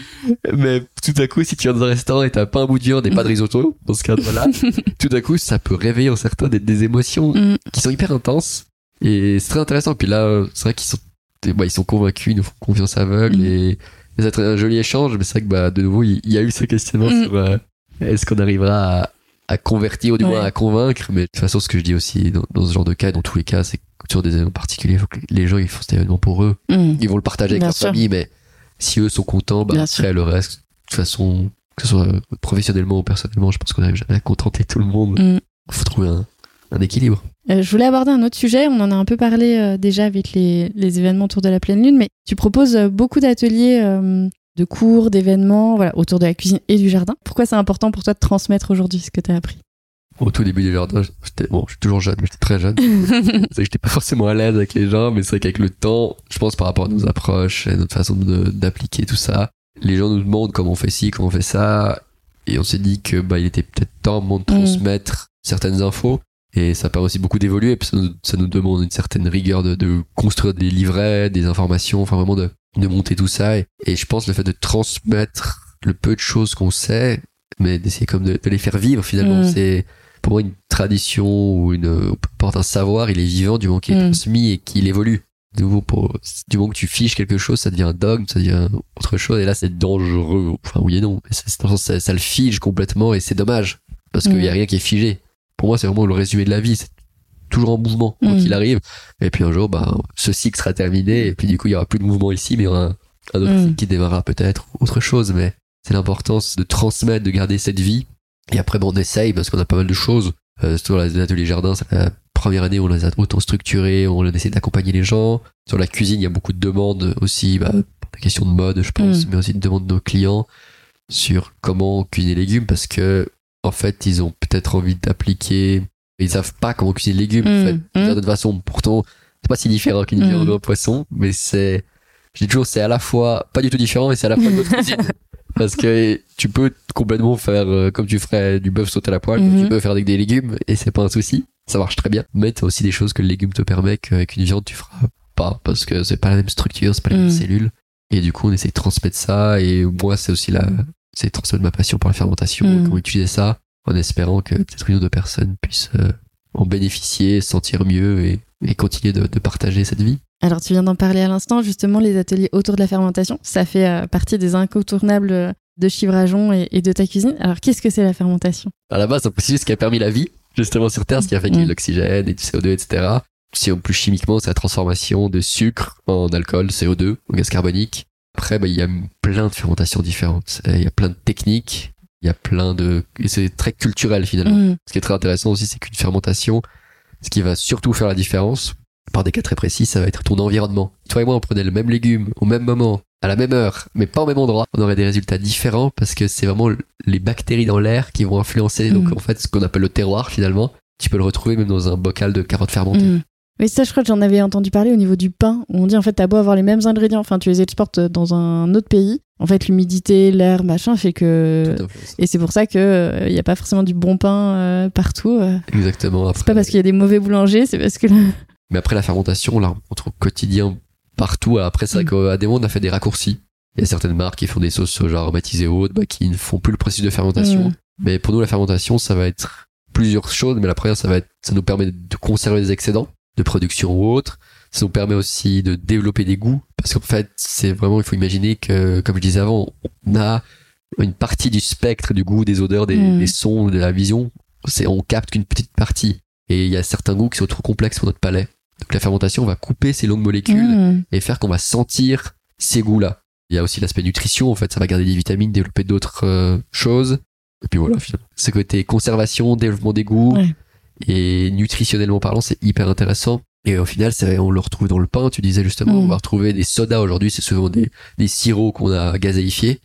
Mais tout à coup, si tu vas dans un restaurant et t'as pas un bout de viande et pas de risotto, dans ce cadre-là, tout à coup, ça peut réveiller en certains des, des émotions Mm. qui sont hyper intenses. Et c'est très intéressant. Puis là, c'est vrai qu'ils sont, bah, ils sont convaincus, ils nous font confiance aveugle Mm. et, et ça a été un joli échange. Mais c'est vrai que, bah, de nouveau, il, il y a eu ce questionnement Mm. sur euh, est-ce qu'on arrivera à, à convertir ou du moins Ouais. à convaincre? Mais de toute façon, ce que je dis aussi dans, dans ce genre de cas, dans tous les cas, c'est que sur des événements particuliers, il faut que les gens, ils font cet événement pour eux. Hum. Ils vont le partager avec Bien leur sûr. famille, mais si eux sont contents, bah, après le reste, de toute façon, que ce soit professionnellement ou personnellement, je pense qu'on n'arrive jamais à contenter tout le monde. Mm. faut trouver un, un équilibre. Euh, je voulais aborder un autre sujet. On en a un peu parlé euh, déjà avec les, les événements autour de la pleine lune, mais tu proposes euh, beaucoup d'ateliers, euh, de cours, d'événements, voilà, autour de la cuisine et du jardin. Pourquoi c'est important pour toi de transmettre aujourd'hui ce que tu as appris? Au tout début du jardin, j'étais, bon, je suis toujours jeune, mais j'étais très jeune. c'est que j'étais pas forcément à l'aise avec les gens, mais c'est vrai qu'avec le temps, je pense par rapport à nos approches et notre façon de- d'appliquer tout ça, les gens nous demandent comment on fait ci, comment on fait ça, et on s'est dit que bah il était peut-être temps de transmettre certaines infos. Et ça permet aussi beaucoup d'évoluer, ça nous, ça nous demande une certaine rigueur de, de construire des livrets, des informations, enfin vraiment de, de monter tout ça. Et, et je pense le fait de transmettre le peu de choses qu'on sait, mais d'essayer comme de, de les faire vivre finalement, Mm. c'est pour moi une tradition ou une peu importe un savoir, il est vivant du moment qu'il est Mm. transmis et qu'il évolue. De nouveau, pour, du moment que tu fiches quelque chose, ça devient un dogme, ça devient autre chose, et là c'est dangereux. Enfin oui et non, mais ça, ça le fige complètement et c'est dommage parce qu'il Mm. y a rien qui est figé. Pour moi, c'est vraiment le résumé de la vie, c'est toujours en mouvement quoi Mm. qu'il arrive. Et puis un jour, bah, ce cycle sera terminé et puis du coup il y aura plus de mouvement ici, mais il y aura un, un autre Mm. cycle qui démarrera peut-être autre chose. Mais c'est l'importance de transmettre, de garder cette vie. Et après, bon, on essaye parce qu'on a pas mal de choses. Euh, sur les ateliers jardin, c'est la première année où on les a autant structurés, on a essayé d'accompagner les gens. Sur la cuisine, il y a beaucoup de demandes aussi, bah, pour des questions de mode, je pense, Mm. mais aussi de demandes de nos clients sur comment cuisiner les légumes parce que, en fait, ils ont peut-être envie d'appliquer, ils savent pas comment cuisiner les légumes, en Mm. fait, Mm. de toute façon. Pourtant, c'est pas si différent qu'une Mm. viande ou un poisson, mais c'est, je dis toujours, c'est à la fois pas du tout différent et c'est à la fois de notre cuisine. Parce que tu peux complètement faire euh, comme tu ferais du bœuf sauté à la poêle, tu peux faire avec des légumes et c'est pas un souci. Ça marche très bien. Mais t'as aussi des choses que le légume te permet qu'avec une viande tu feras pas parce que c'est pas la même structure, c'est pas les mêmes Mhm. cellules. Et du coup, on essaie de transmettre ça et moi, c'est aussi la, c'est de transmettre ma passion pour la fermentation, Mhm. comment utiliser ça en espérant que peut-être une ou deux personnes puissent euh, en bénéficier, se sentir mieux et, et continuer de, de partager cette vie. Alors, tu viens d'en parler à l'instant, justement, les ateliers autour de la fermentation. Ça fait euh, partie des incontournables euh, de Chivrajon et, et de ta cuisine. Alors, qu'est-ce que c'est la fermentation? À la base, c'est préciser ce qui a permis la vie, justement sur Terre, ce qui a fait qu'il y ait Mm. de l'oxygène et du CO2, etc. Si on plus chimiquement, c'est la transformation de sucre en alcool, CO2, en gaz carbonique. Après, bah, il y a plein de fermentations différentes. Et Il y a plein de techniques. Il y a plein de... Et c'est très culturel finalement. Mm. Ce qui est très intéressant aussi, c'est qu'une fermentation, ce qui va surtout faire la différence, par des cas très précis, ça va être ton environnement. Toi et moi, on prenait le même légume au même moment, à la même heure, mais pas au même endroit. On aurait des résultats différents parce que c'est vraiment les bactéries dans l'air qui vont influencer. Donc Mhm. en fait, ce qu'on appelle le terroir finalement, tu peux le retrouver même dans un bocal de carottes fermentées. Mm. Oui, ça, je crois que j'en avais entendu parler au niveau du pain, où on dit en fait, t'as beau avoir les mêmes ingrédients, enfin, tu les exportes dans un autre pays. En fait, l'humidité, l'air, machin, fait que. Tout à fait. Et c'est pour ça qu'il n'y a pas forcément du bon pain euh, partout. euh. Exactement. C'est pas parce qu'il y a des mauvais boulangers, c'est parce que. Mais après, la fermentation, on la rencontre au quotidien partout. Après, c'est vrai Mm. qu'à des moments, on a fait des raccourcis. Il y a certaines marques qui font des sauces soja aromatisées hautes, bah, qui ne font plus le processus de fermentation. Mm. Mais pour nous, la fermentation, ça va être plusieurs choses. Mais la première, ça va être, ça nous permet de conserver des excédents de production ou autre. Ça nous permet aussi de développer des goûts. Parce qu'en fait, c'est vraiment, il faut imaginer que, comme je disais avant, on a une partie du spectre du goût, des odeurs, des, Mm. des sons, de la vision. C'est, on capte qu'une petite partie. Et il y a certains goûts qui sont trop complexes pour notre palais. Donc la fermentation va couper ces longues molécules Mm. et faire qu'on va sentir ces goûts-là. Il y a aussi l'aspect nutrition, en fait, ça va garder des vitamines, développer d'autres euh, choses. Et puis voilà, finalement. Ce côté conservation, développement des goûts, Ouais. Et nutritionnellement parlant, c'est hyper intéressant. Et au final, c'est, on le retrouve dans le pain, tu disais justement, Mm. on va retrouver des sodas aujourd'hui, c'est souvent des, des sirops qu'on a gazéifiés.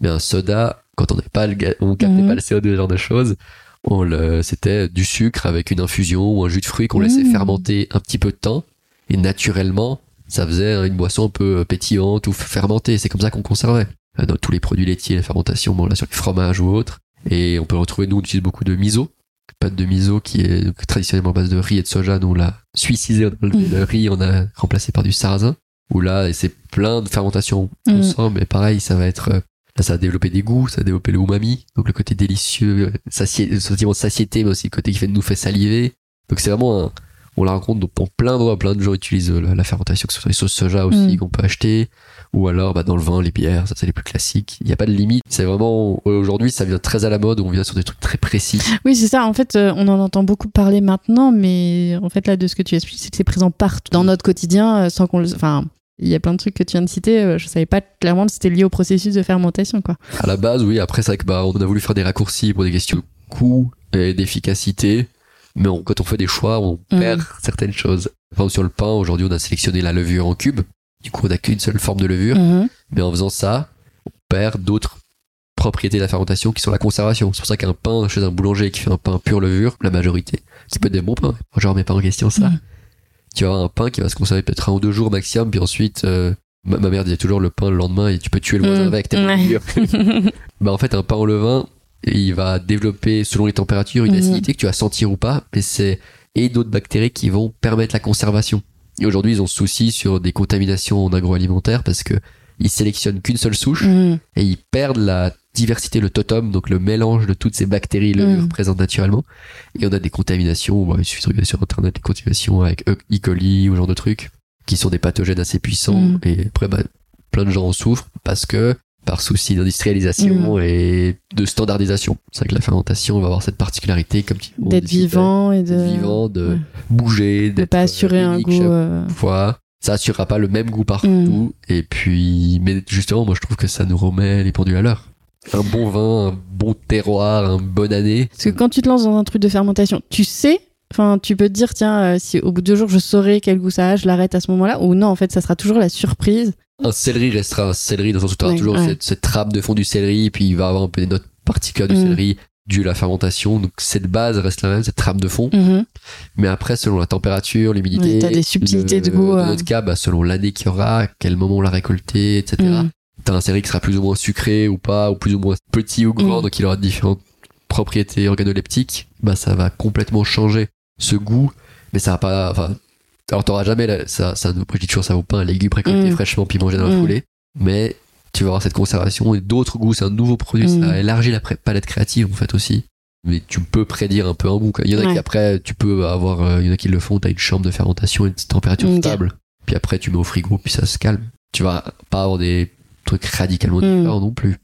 Mais un soda, quand on n'avait pas le, on captait Mhm. pas le CO2, ce genre de choses, on le, c'était du sucre avec une infusion ou un jus de fruits qu'on laissait Mhm. fermenter un petit peu de temps. Et naturellement, ça faisait une boisson un peu pétillante ou fermentée. C'est comme ça qu'on conservait. Euh, Dans tous les produits laitiers, la fermentation, bon là sur les fromages ou autres. Et on peut retrouver, nous, on utilise beaucoup de miso. Pâte de miso qui est traditionnellement à base de riz et de soja. Nous, on l'a suicidé, on a enlevé le riz, on a remplacé par du sarrasin. Où là, c'est plein de fermentation Mhm. ensemble. Mais pareil, ça va être, euh, là, ça va développer des goûts, ça va développer le umami. Donc le côté délicieux, euh, satié, le sentiment de satiété, mais aussi le côté qui fait, nous fait saliver. Donc c'est vraiment un, on la rencontre donc, pour plein de plein de gens utilisent euh, la, la fermentation, que ce soit les sauces soja aussi Mm. qu'on peut acheter, ou alors bah, dans le vin, les bières, ça c'est les plus classiques. Il n'y a pas de limite. C'est vraiment aujourd'hui, ça vient très à la mode. On vient sur des trucs très précis. Oui, c'est ça. En fait, euh, on en entend beaucoup parler maintenant, mais en fait, là, de ce que tu expliques, c'est que c'est présent partout dans notre quotidien, euh, sans qu'on le. Enfin, il y a plein de trucs que tu viens de citer. euh, je savais pas clairement que c'était lié au processus de fermentation, quoi. À la base, oui. Après, c'est vrai que bah, on a voulu faire des raccourcis pour des questions de coût et d'efficacité. Mais on- quand on fait des choix, on Mm. perd certaines choses. Par exemple, sur le pain, aujourd'hui, on a sélectionné la levure en cube. Du coup, on n'a qu'une seule forme de levure. Mhm. Mais en faisant ça, on perd d'autres propriétés de la fermentation qui sont la conservation. C'est pour ça qu'un pain chez un boulanger qui fait un pain pure levure, la majorité, c'est peut être des bons pains. Moi, je remets pas en question ça. Mhm. Tu vas avoir un pain qui va se conserver peut-être un ou deux jours maximum, puis ensuite, euh, ma, ma mère disait toujours le pain le lendemain et tu peux tuer le voisin Mhm. avec, t'es Ouais. bah en fait, un pain au levain, il va développer selon les températures une acidité que tu vas sentir ou pas, mais c'est et d'autres bactéries qui vont permettre la conservation. Et aujourd'hui, ils ont ce souci sur des contaminations en agroalimentaire parce que ils sélectionnent qu'une seule souche Mhm. et ils perdent la diversité, le totem, donc le mélange de toutes ces bactéries levures Mm. présentes naturellement. Et on a des contaminations, bah, il suffit de regarder sur internet des contaminations avec E. E. coli ou ce genre de trucs, qui sont des pathogènes assez puissants. Mm. Et après, bah, plein de gens en souffrent parce que par souci d'industrialisation Mm. et de standardisation. C'est vrai que la fermentation va avoir cette particularité, comme D'être vivant et de. vivant, de Ouais. bouger, de pas assurer un goût. euh, fois. Ça assurera pas le même goût partout. Mm. Et puis, mais justement, moi, je trouve que ça nous remet les pendules à l'heure. Un bon vin, un bon terroir, un bonne année. Parce que quand tu te lances dans un truc de fermentation, tu sais, enfin, tu peux te dire, tiens, euh, si au bout de deux jours je saurai quel goût ça a, je l'arrête à ce moment-là, ou non, en fait, ça sera toujours la surprise. Un céleri restera un céleri dans le sens où tu auras Ouais, toujours ouais. cette, cette trappe de fond du céleri, puis il va avoir un peu des notes particulières du Mm. céleri dû à la fermentation. Donc, cette base reste la même, cette trappe de fond. Mhm. Mais après, selon la température, l'humidité. Oui, t'as des subtilités de goût, Dans euh. notre cas, bah, selon l'année qu'il y aura, à quel moment on l'a récolté, etc. Mhm. T'as un céleri qui sera plus ou moins sucré ou pas, ou plus ou moins petit ou grand, Mm. donc il aura différentes propriétés organoleptiques. Bah, ça va complètement changer ce goût, mais ça va pas, enfin, alors t'auras jamais, la- ça, ça, je dis toujours ça vaut pas un légume récolté Mm. fraîchement puis mangé dans la Mm. foulée, mais tu vas avoir cette conservation et d'autres goûts, c'est un nouveau produit, Mm. ça élargit la palette créative, en fait, aussi. Mais tu peux prédire un peu un goût, quoi. Il y en a Ouais. qui après, tu peux avoir, euh, il y en a qui le font, t'as une chambre de fermentation et une température Ok. stable. Puis après, tu mets au frigo, puis ça se calme. Tu vas pas avoir des trucs radicalement Mm. différents non plus.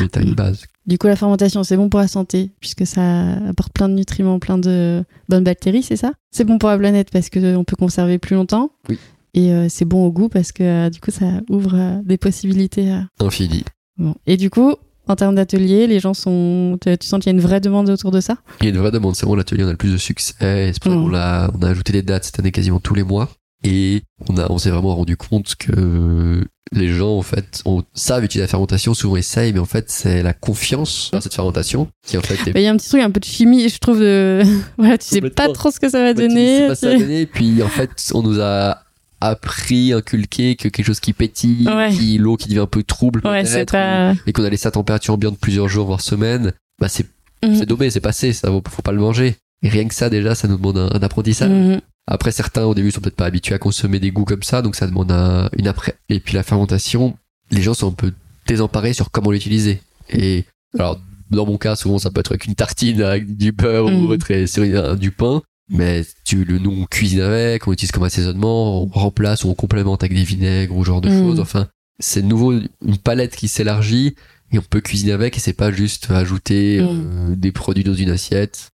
Mais t'as une base. Du coup, la fermentation, c'est bon pour la santé, puisque ça apporte plein de nutriments, plein de bonnes bactéries, c'est ça? C'est bon pour la planète parce qu'on peut conserver plus longtemps. Oui. Et euh, c'est bon au goût parce que euh, du coup, ça ouvre euh, des possibilités. euh. Infini. Bon. Et du coup, en termes d'atelier, les gens sont. Tu tu sens qu'il y a une vraie demande autour de ça? Il y a une vraie demande. C'est vraiment l'atelier, on a le plus de succès. C'est pour Mm. a, on a ajouté des dates cette année quasiment tous les mois. Et on a, on s'est vraiment rendu compte que les gens en fait on savent utiliser la fermentation, souvent essayent, mais en fait c'est la confiance dans cette fermentation qui en fait est Bah, Il y a un petit truc, un peu de chimie, je trouve. De... voilà, tu sais pas trop ce que ça va Bah, tu donner. c'est pas ça à donner. Puis en fait, on nous a appris, inculqué que quelque chose qui pétille, Ouais. qui l'eau qui devient un peu trouble, Ouais, c'est peut-être, pas. ou- et qu'on a laissé à température ambiante plusieurs jours voire semaines, bah c'est Mhm. c'est dommé, c'est passé, ça vaut, faut pas le manger. Et rien que ça déjà, ça nous demande un, un apprentissage. Mhm. Après certains au début sont peut-être pas habitués à consommer des goûts comme ça, donc ça demande un- une après. Et puis la fermentation, les gens sont un peu désemparés sur comment l'utiliser. Et alors dans mon cas, souvent ça peut être avec une tartine avec du beurre Mm. ou autre et sur une- du pain. Mais tu le nous on cuisine avec, on utilise comme assaisonnement, on remplace ou on complémente avec des vinaigres ou ce genre de Mm. choses. Enfin, c'est de nouveau une palette qui s'élargit et on peut cuisiner avec et c'est pas juste ajouter Mm. euh, des produits dans une assiette.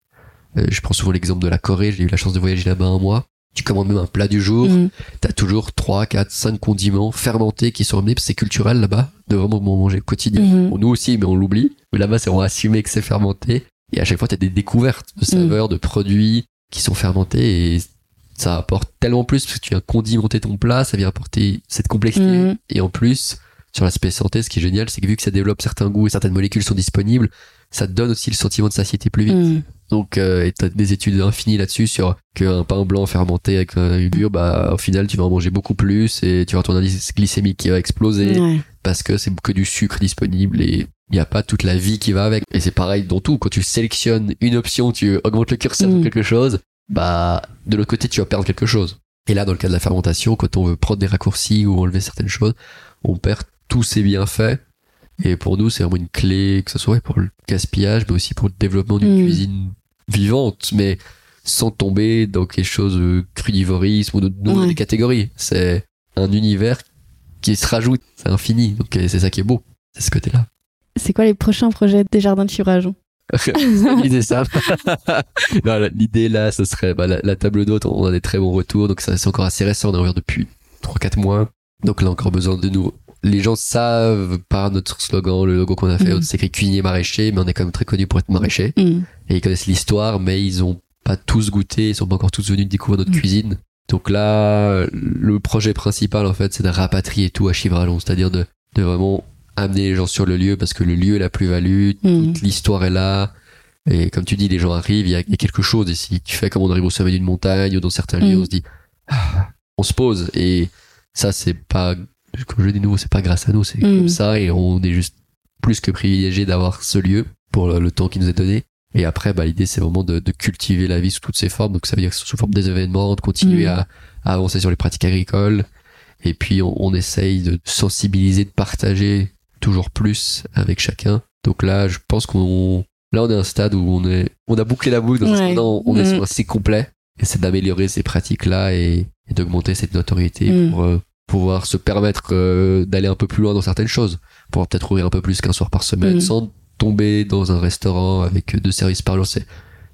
Euh, je prends souvent l'exemple de la Corée, j'ai eu la chance de voyager là-bas un mois. Tu commandes même un plat du jour, Mhm. t'as toujours 3, 4, 5 condiments fermentés qui sont amenés, parce que c'est culturel là-bas, de vraiment manger au quotidien. Bon, nous aussi, mais on l'oublie. Mais là-bas, c'est vraiment assumé que c'est fermenté. Et à chaque fois, t'as des découvertes de saveurs, de produits qui sont fermentés et ça apporte tellement plus parce que tu viens condimenter ton plat, ça vient apporter cette complexité. Mhm. Et en plus, sur l'aspect santé, ce qui est génial, c'est que vu que ça développe certains goûts et certaines molécules sont disponibles, ça te donne aussi le sentiment de satiété plus vite. Mhm. Donc, euh, et t'as des études infinies là-dessus sur qu'un pain blanc fermenté avec une levure, bah, au final, tu vas en manger beaucoup plus et tu vas ton indice glycémique qui va exploser Ouais. parce que c'est que du sucre disponible et il n'y a pas toute la vie qui va avec. Et c'est pareil dans tout. Quand tu sélectionnes une option, tu augmentes le curseur Mm. sur quelque chose, bah, de l'autre côté, tu vas perdre quelque chose. Et là, dans le cas de la fermentation, quand on veut prendre des raccourcis ou enlever certaines choses, on perd tous ces bienfaits. Et pour nous, c'est vraiment une clé, que ce soit pour le gaspillage, mais aussi pour le développement d'une Mm. cuisine vivante, mais sans tomber dans quelque chose de crudivorisme ou de nous Ouais. catégories. C'est un univers qui se rajoute, c'est infini. Donc euh, c'est ça qui est beau, c'est ce côté-là. C'est quoi les prochains projets des jardins de Chivrajon L'idée ça. non, l'idée là, ce serait bah, la, la table d'hôte. On a des très bons retours, donc c'est encore assez récent. On a ouvert depuis 3-4 mois, donc là encore besoin de nous. Les gens savent par notre slogan, le logo qu'on a fait, Mhm. c'est écrit cuisinier maraîcher, mais on est quand même très connu pour être maraîcher. Mhm. Et ils connaissent l'histoire, mais ils ont pas tous goûté, ils sont pas encore tous venus découvrir notre Mhm. cuisine. Donc là, le projet principal en fait, c'est de rapatrier tout à Chivralon, c'est-à-dire de, de vraiment amener les gens sur le lieu parce que le lieu est la plus-value, Mhm. toute l'histoire est là. Et comme tu dis, les gens arrivent, il y a, il y a quelque chose. Et si tu fais comme on arrive au sommet d'une montagne ou dans certains lieux, Mm. on se dit, ah, on se pose. Et ça, c'est pas, comme je dis nouveau, c'est pas grâce à nous, c'est Mm. comme ça. Et on est juste plus que privilégié d'avoir ce lieu pour le, le temps qui nous est donné. Et après, bah, l'idée, c'est vraiment de, de cultiver la vie sous toutes ses formes. Donc ça veut dire sous forme des événements, de continuer Mm. à, à avancer sur les pratiques agricoles. Et puis, on, on essaye de sensibiliser, de partager toujours plus avec chacun. Donc là, je pense qu'on, là, on est à un stade où on est, on a bouclé la boucle. Ouais. sens, non, on est Mm. sur un cycle complet. Et c'est d'améliorer ces pratiques-là et, et d'augmenter cette notoriété Mm. pour euh, pouvoir se permettre euh, d'aller un peu plus loin dans certaines choses. Pouvoir peut-être ouvrir un peu plus qu'un soir par semaine Mm. sans tomber dans un restaurant avec deux services par jour. C'est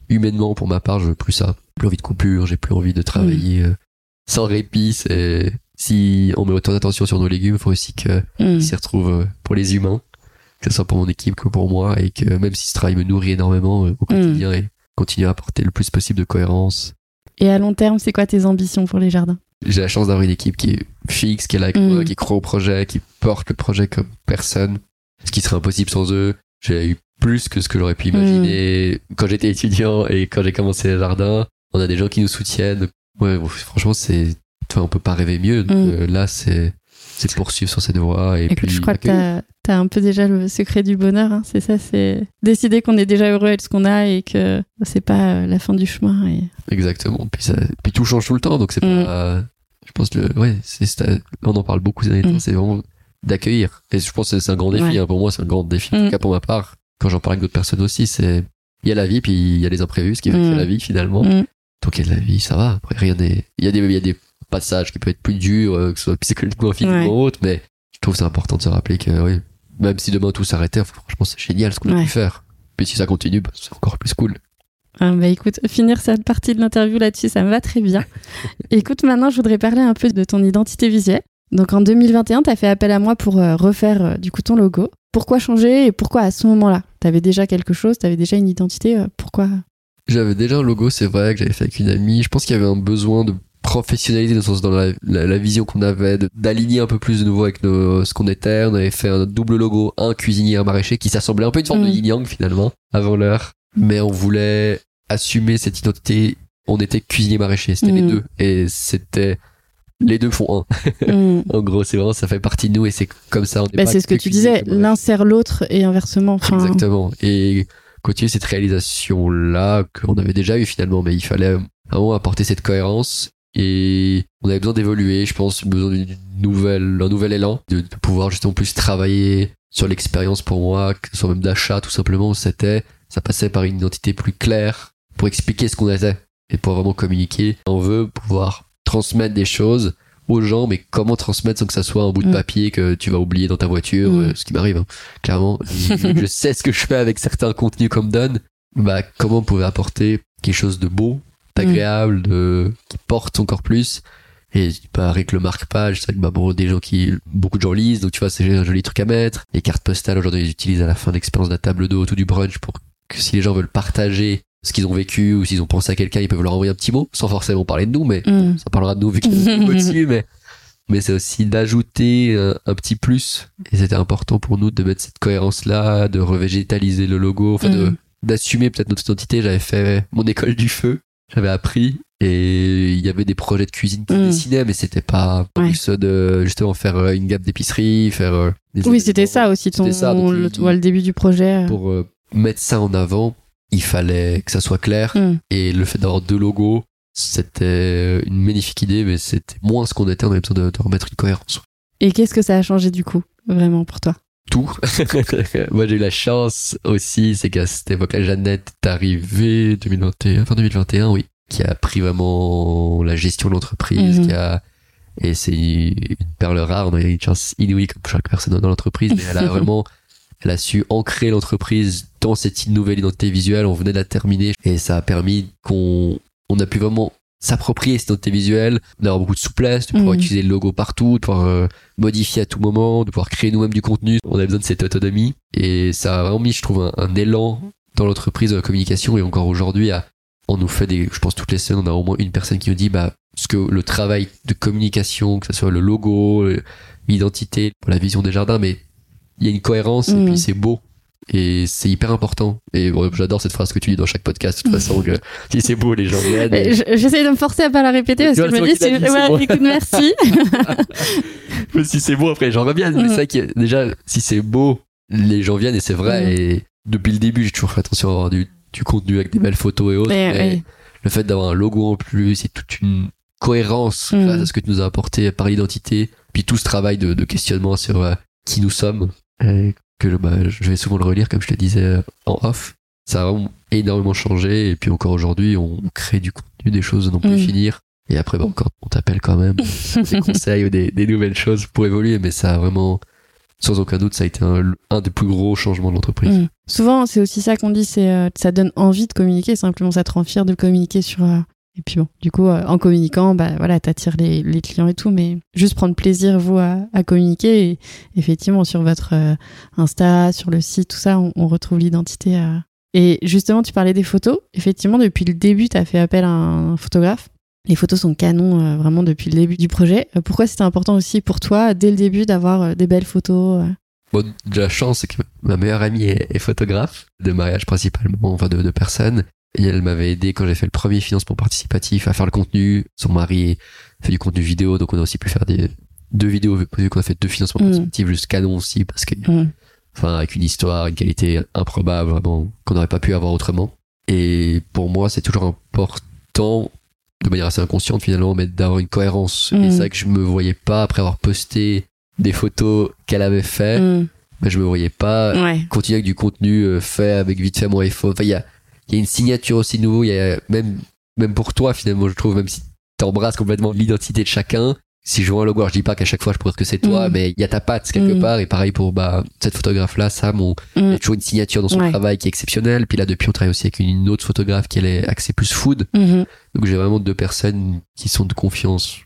humainement, pour ma part, je veux plus ça. Plus envie de coupure, j'ai plus envie de travailler euh, sans répit. C'est, si on met autant d'attention sur nos légumes, il faut aussi que Mhm. s'y retrouve euh, pour les humains, que ce soit pour mon équipe que pour moi, et que même si ce travail me nourrit énormément au quotidien, et continuer à apporter le plus possible de cohérence. Et à long terme, c'est quoi tes ambitions pour les jardins? J'ai la chance d'avoir une équipe qui est fixe, qui est là avec Mm. moi, qui croit au projet, qui porte le projet comme personne, ce qui serait impossible sans eux. J'ai eu plus que ce que j'aurais pu imaginer quand j'étais étudiant et quand j'ai commencé le jardin. On a des gens qui nous soutiennent. Ouais, bon, franchement, c'est, enfin, on peut pas rêver mieux. Donc, Mm. euh, là, c'est, c'est poursuivre sur cette voie et Écoute, puis je crois que t'as as un peu déjà le secret du bonheur. hein, c'est ça, c'est décider qu'on est déjà heureux avec ce qu'on a et que c'est pas euh, la fin du chemin. Et... Exactement. Puis, ça, puis tout change tout le temps, donc c'est Mm. pas. Je pense que ouais, c'est, on en parle beaucoup ces derniers temps. Mm. C'est vraiment d'accueillir. Et je pense que c'est un grand défi. Ouais. hein. Pour moi, c'est un grand défi. En Mm. tout cas, pour ma part, quand j'en parle avec d'autres personnes aussi, c'est il y a la vie, puis il y a les imprévus, ce qui fait que Mm. c'est la vie finalement. Mm. Donc il y a de la vie, ça va. Après, rien n'est. Il y a des, il y a des passages qui peuvent être plus durs, euh, que ce soit psychologiquement, physiquement Ouais. ou autre, mais je trouve que c'est important de se rappeler que, oui, même si demain tout s'arrêtait, franchement, c'est génial ce qu'on a Ouais. pu faire. Puis si ça continue, bah, c'est encore plus cool. Ah, bah écoute, finir cette partie de l'interview là-dessus, ça me va très bien. écoute, maintenant, je voudrais parler un peu de ton identité visuelle. Donc en 2021, tu as fait appel à moi pour euh, refaire euh, du coup ton logo. Pourquoi changer et pourquoi à ce moment-là? Tu avais déjà quelque chose, tu avais déjà une identité, euh, pourquoi? J'avais déjà un logo, c'est vrai, que j'avais fait avec une amie. Je pense qu'il y avait un besoin de professionnalisé dans, le sens- dans la, la- la vision qu'on avait d'aligner un peu plus de nouveau avec nos, ce qu'on était. On avait fait un double logo, un cuisinier, un maraîcher, qui s'assemblait un peu une forme de Mm. yin yang finalement avant l'heure. Mais on voulait assumer cette identité. On était cuisinier maraîcher, c'était les Mm. deux, et c'était les deux font un. Mm. En gros, c'est vraiment ça fait partie de nous et c'est comme ça. On Bah, c'est ce que tu disais, l'un sert l'autre et inversement. Enfin, Exactement. Et continuer cette réalisation-là qu'on avait déjà eu finalement, mais il fallait vraiment apporter cette cohérence et on avait besoin d'évoluer, je pense, besoin d'une nouvelle, un nouvel élan, de, de pouvoir justement plus travailler sur l'expérience pour moi, que ce soit même d'achat tout simplement, c'était, ça passait par une identité plus claire pour expliquer ce qu'on était et pour vraiment communiquer. On veut pouvoir transmettre des choses aux gens, mais comment transmettre sans que ça soit un bout de Mm. papier que tu vas oublier dans ta voiture, Mm. euh, ce qui m'arrive, hein. clairement. je sais ce que je fais avec certains contenus qu'on me donne. Bah, comment on pouvait apporter quelque chose de beau, d'agréable, de, qui porte encore plus? Et bah, avec le marque-page, c'est vrai que bah, bon, des gens qui, beaucoup de gens lisent, donc tu vois, c'est un joli truc à mettre. Les cartes postales, aujourd'hui, ils utilisent à la fin de l'expérience de la table d'hôte ou du brunch pour que si les gens veulent partager ce qu'ils ont vécu ou s'ils ont pensé à quelqu'un, ils peuvent leur envoyer un petit mot, sans forcément parler de nous, mais mm. ça parlera de nous vu qu'il y a un mot dessus, mais, mais c'est aussi d'ajouter un, un petit plus. Et c'était important pour nous de mettre cette cohérence-là, de revégétaliser le logo, enfin de, Mm. d'assumer peut-être notre identité. J'avais fait mon école du feu, j'avais appris, et il y avait des projets de cuisine qui Mm. dessinaient, mais c'était pas Ouais. plus de justement faire euh, une gamme d'épicerie, faire euh, des Oui, c'était ça aussi, ton, ça, donc le, début du projet. Pour euh, mettre ça en avant, il fallait que ça soit clair. Mm. Et le fait d'avoir deux logos, c'était une magnifique idée, mais c'était moins ce qu'on était. On avait besoin de, de remettre une cohérence. Et qu'est-ce que ça a changé du coup, vraiment pour toi? Tout. Moi, j'ai eu la chance aussi, c'est qu'à cette époque-là, Jeannette est arrivée 2021, fin 2021, oui, qui a pris vraiment la gestion de l'entreprise, Mhm. qui a et c'est une perle rare, on a une chance inouïe comme chaque personne dans l'entreprise, mais elle a vraiment, elle a su ancrer l'entreprise dans cette nouvelle identité visuelle. On venait de la terminer et ça a permis qu'on, on a pu vraiment s'approprier cette identité visuelle, d'avoir beaucoup de souplesse, de pouvoir Mhm. utiliser le logo partout, de pouvoir euh, modifier à tout moment, de pouvoir créer nous-mêmes du contenu. On a besoin de cette autonomie et ça a vraiment mis, je trouve, un, un élan dans l'entreprise de la communication et encore aujourd'hui, on nous fait des, je pense toutes les semaines, on a au moins une personne qui nous dit, bah, ce que le travail de communication, que ce soit le logo, l'identité, la vision des jardins, mais il y a une cohérence et puis c'est beau. Et c'est hyper important. Et bon, j'adore cette phrase que tu dis dans chaque podcast, de toute façon, que si c'est beau, les gens viennent. Mais et- je- J'essaie de me forcer à pas la répéter parce que je me dis, qui dit, ouais, c'est écoute, merci. Mais si c'est beau, après, reviens. Mais Mhm. c'est vrai que déjà, si c'est beau, les gens viennent et c'est vrai. Mhm. Et depuis le début, j'ai toujours fait attention à avoir du, du contenu avec des belles photos et autres. Mais, mais ouais. le fait d'avoir un logo en plus et toute une cohérence face à ce que tu nous as apporté par l'identité, puis tout ce travail de, de questionnement sur euh, qui nous sommes, et que bah, je vais souvent le relire, comme je te disais euh, en off. Ça a vraiment énormément changé. Et puis encore aujourd'hui, on crée du contenu, des choses à non plus Mhm. finir. Et après, bah, encore, on t'appelle quand même des conseils ou des, des nouvelles choses pour évoluer, mais ça a vraiment, sans aucun doute, ça a été un, un des plus gros changements de l'entreprise. Mm. Souvent, c'est aussi ça qu'on dit, c'est euh, ça donne envie de communiquer, simplement ça te rend fier de communiquer sur. euh, Et puis bon, du coup, euh, en communiquant, bah voilà, t'attires les, clients et tout, mais juste prendre plaisir vous à, communiquer. Et effectivement, sur votre euh, Insta, sur le site, tout ça, on, retrouve l'identité. Et justement, tu parlais des photos. Effectivement, depuis le début, t'as fait appel à un photographe. Les photos sont canons euh, vraiment depuis le début du projet. Pourquoi c'était important aussi pour toi, dès le début, d'avoir des belles photos de la chance, c'est que ma meilleure amie est, est photographe, de mariage principalement, enfin de, de personnes. Et elle m'avait aidé quand j'ai fait le premier financement participatif à faire le contenu. Son mari fait du contenu vidéo, donc on a aussi pu faire des deux vidéos, vu qu'on a fait deux financements Mm. participatifs, juste canon aussi, parce que, Mm. enfin, avec une histoire, une qualité improbable, vraiment, qu'on n'aurait pas pu avoir autrement. Et pour moi, c'est toujours important, de manière assez inconsciente finalement, mais d'avoir une cohérence. Mm. Et c'est vrai que je me voyais pas, après avoir posté des photos qu'elle avait fait, Mm. je me voyais pas Ouais. continuer avec du contenu euh, fait avec vite fait mon iPhone. Enfin, il y a, il y a une signature aussi nouveau. Il y a même, même pour toi, finalement, je trouve, même si t'embrasses complètement l'identité de chacun. Si je vois un logo, alors je dis pas qu'à chaque fois je pourrais dire que c'est toi, Mm. mais il y a ta patte quelque Mm. part. Et pareil pour, bah, cette photographe-là, Sam, on, il y Mm. a toujours une signature dans son Ouais. travail qui est exceptionnelle. Puis là, depuis, on travaille aussi avec une autre photographe qui elle est axée plus food. Mhm. Donc j'ai vraiment deux personnes qui sont de confiance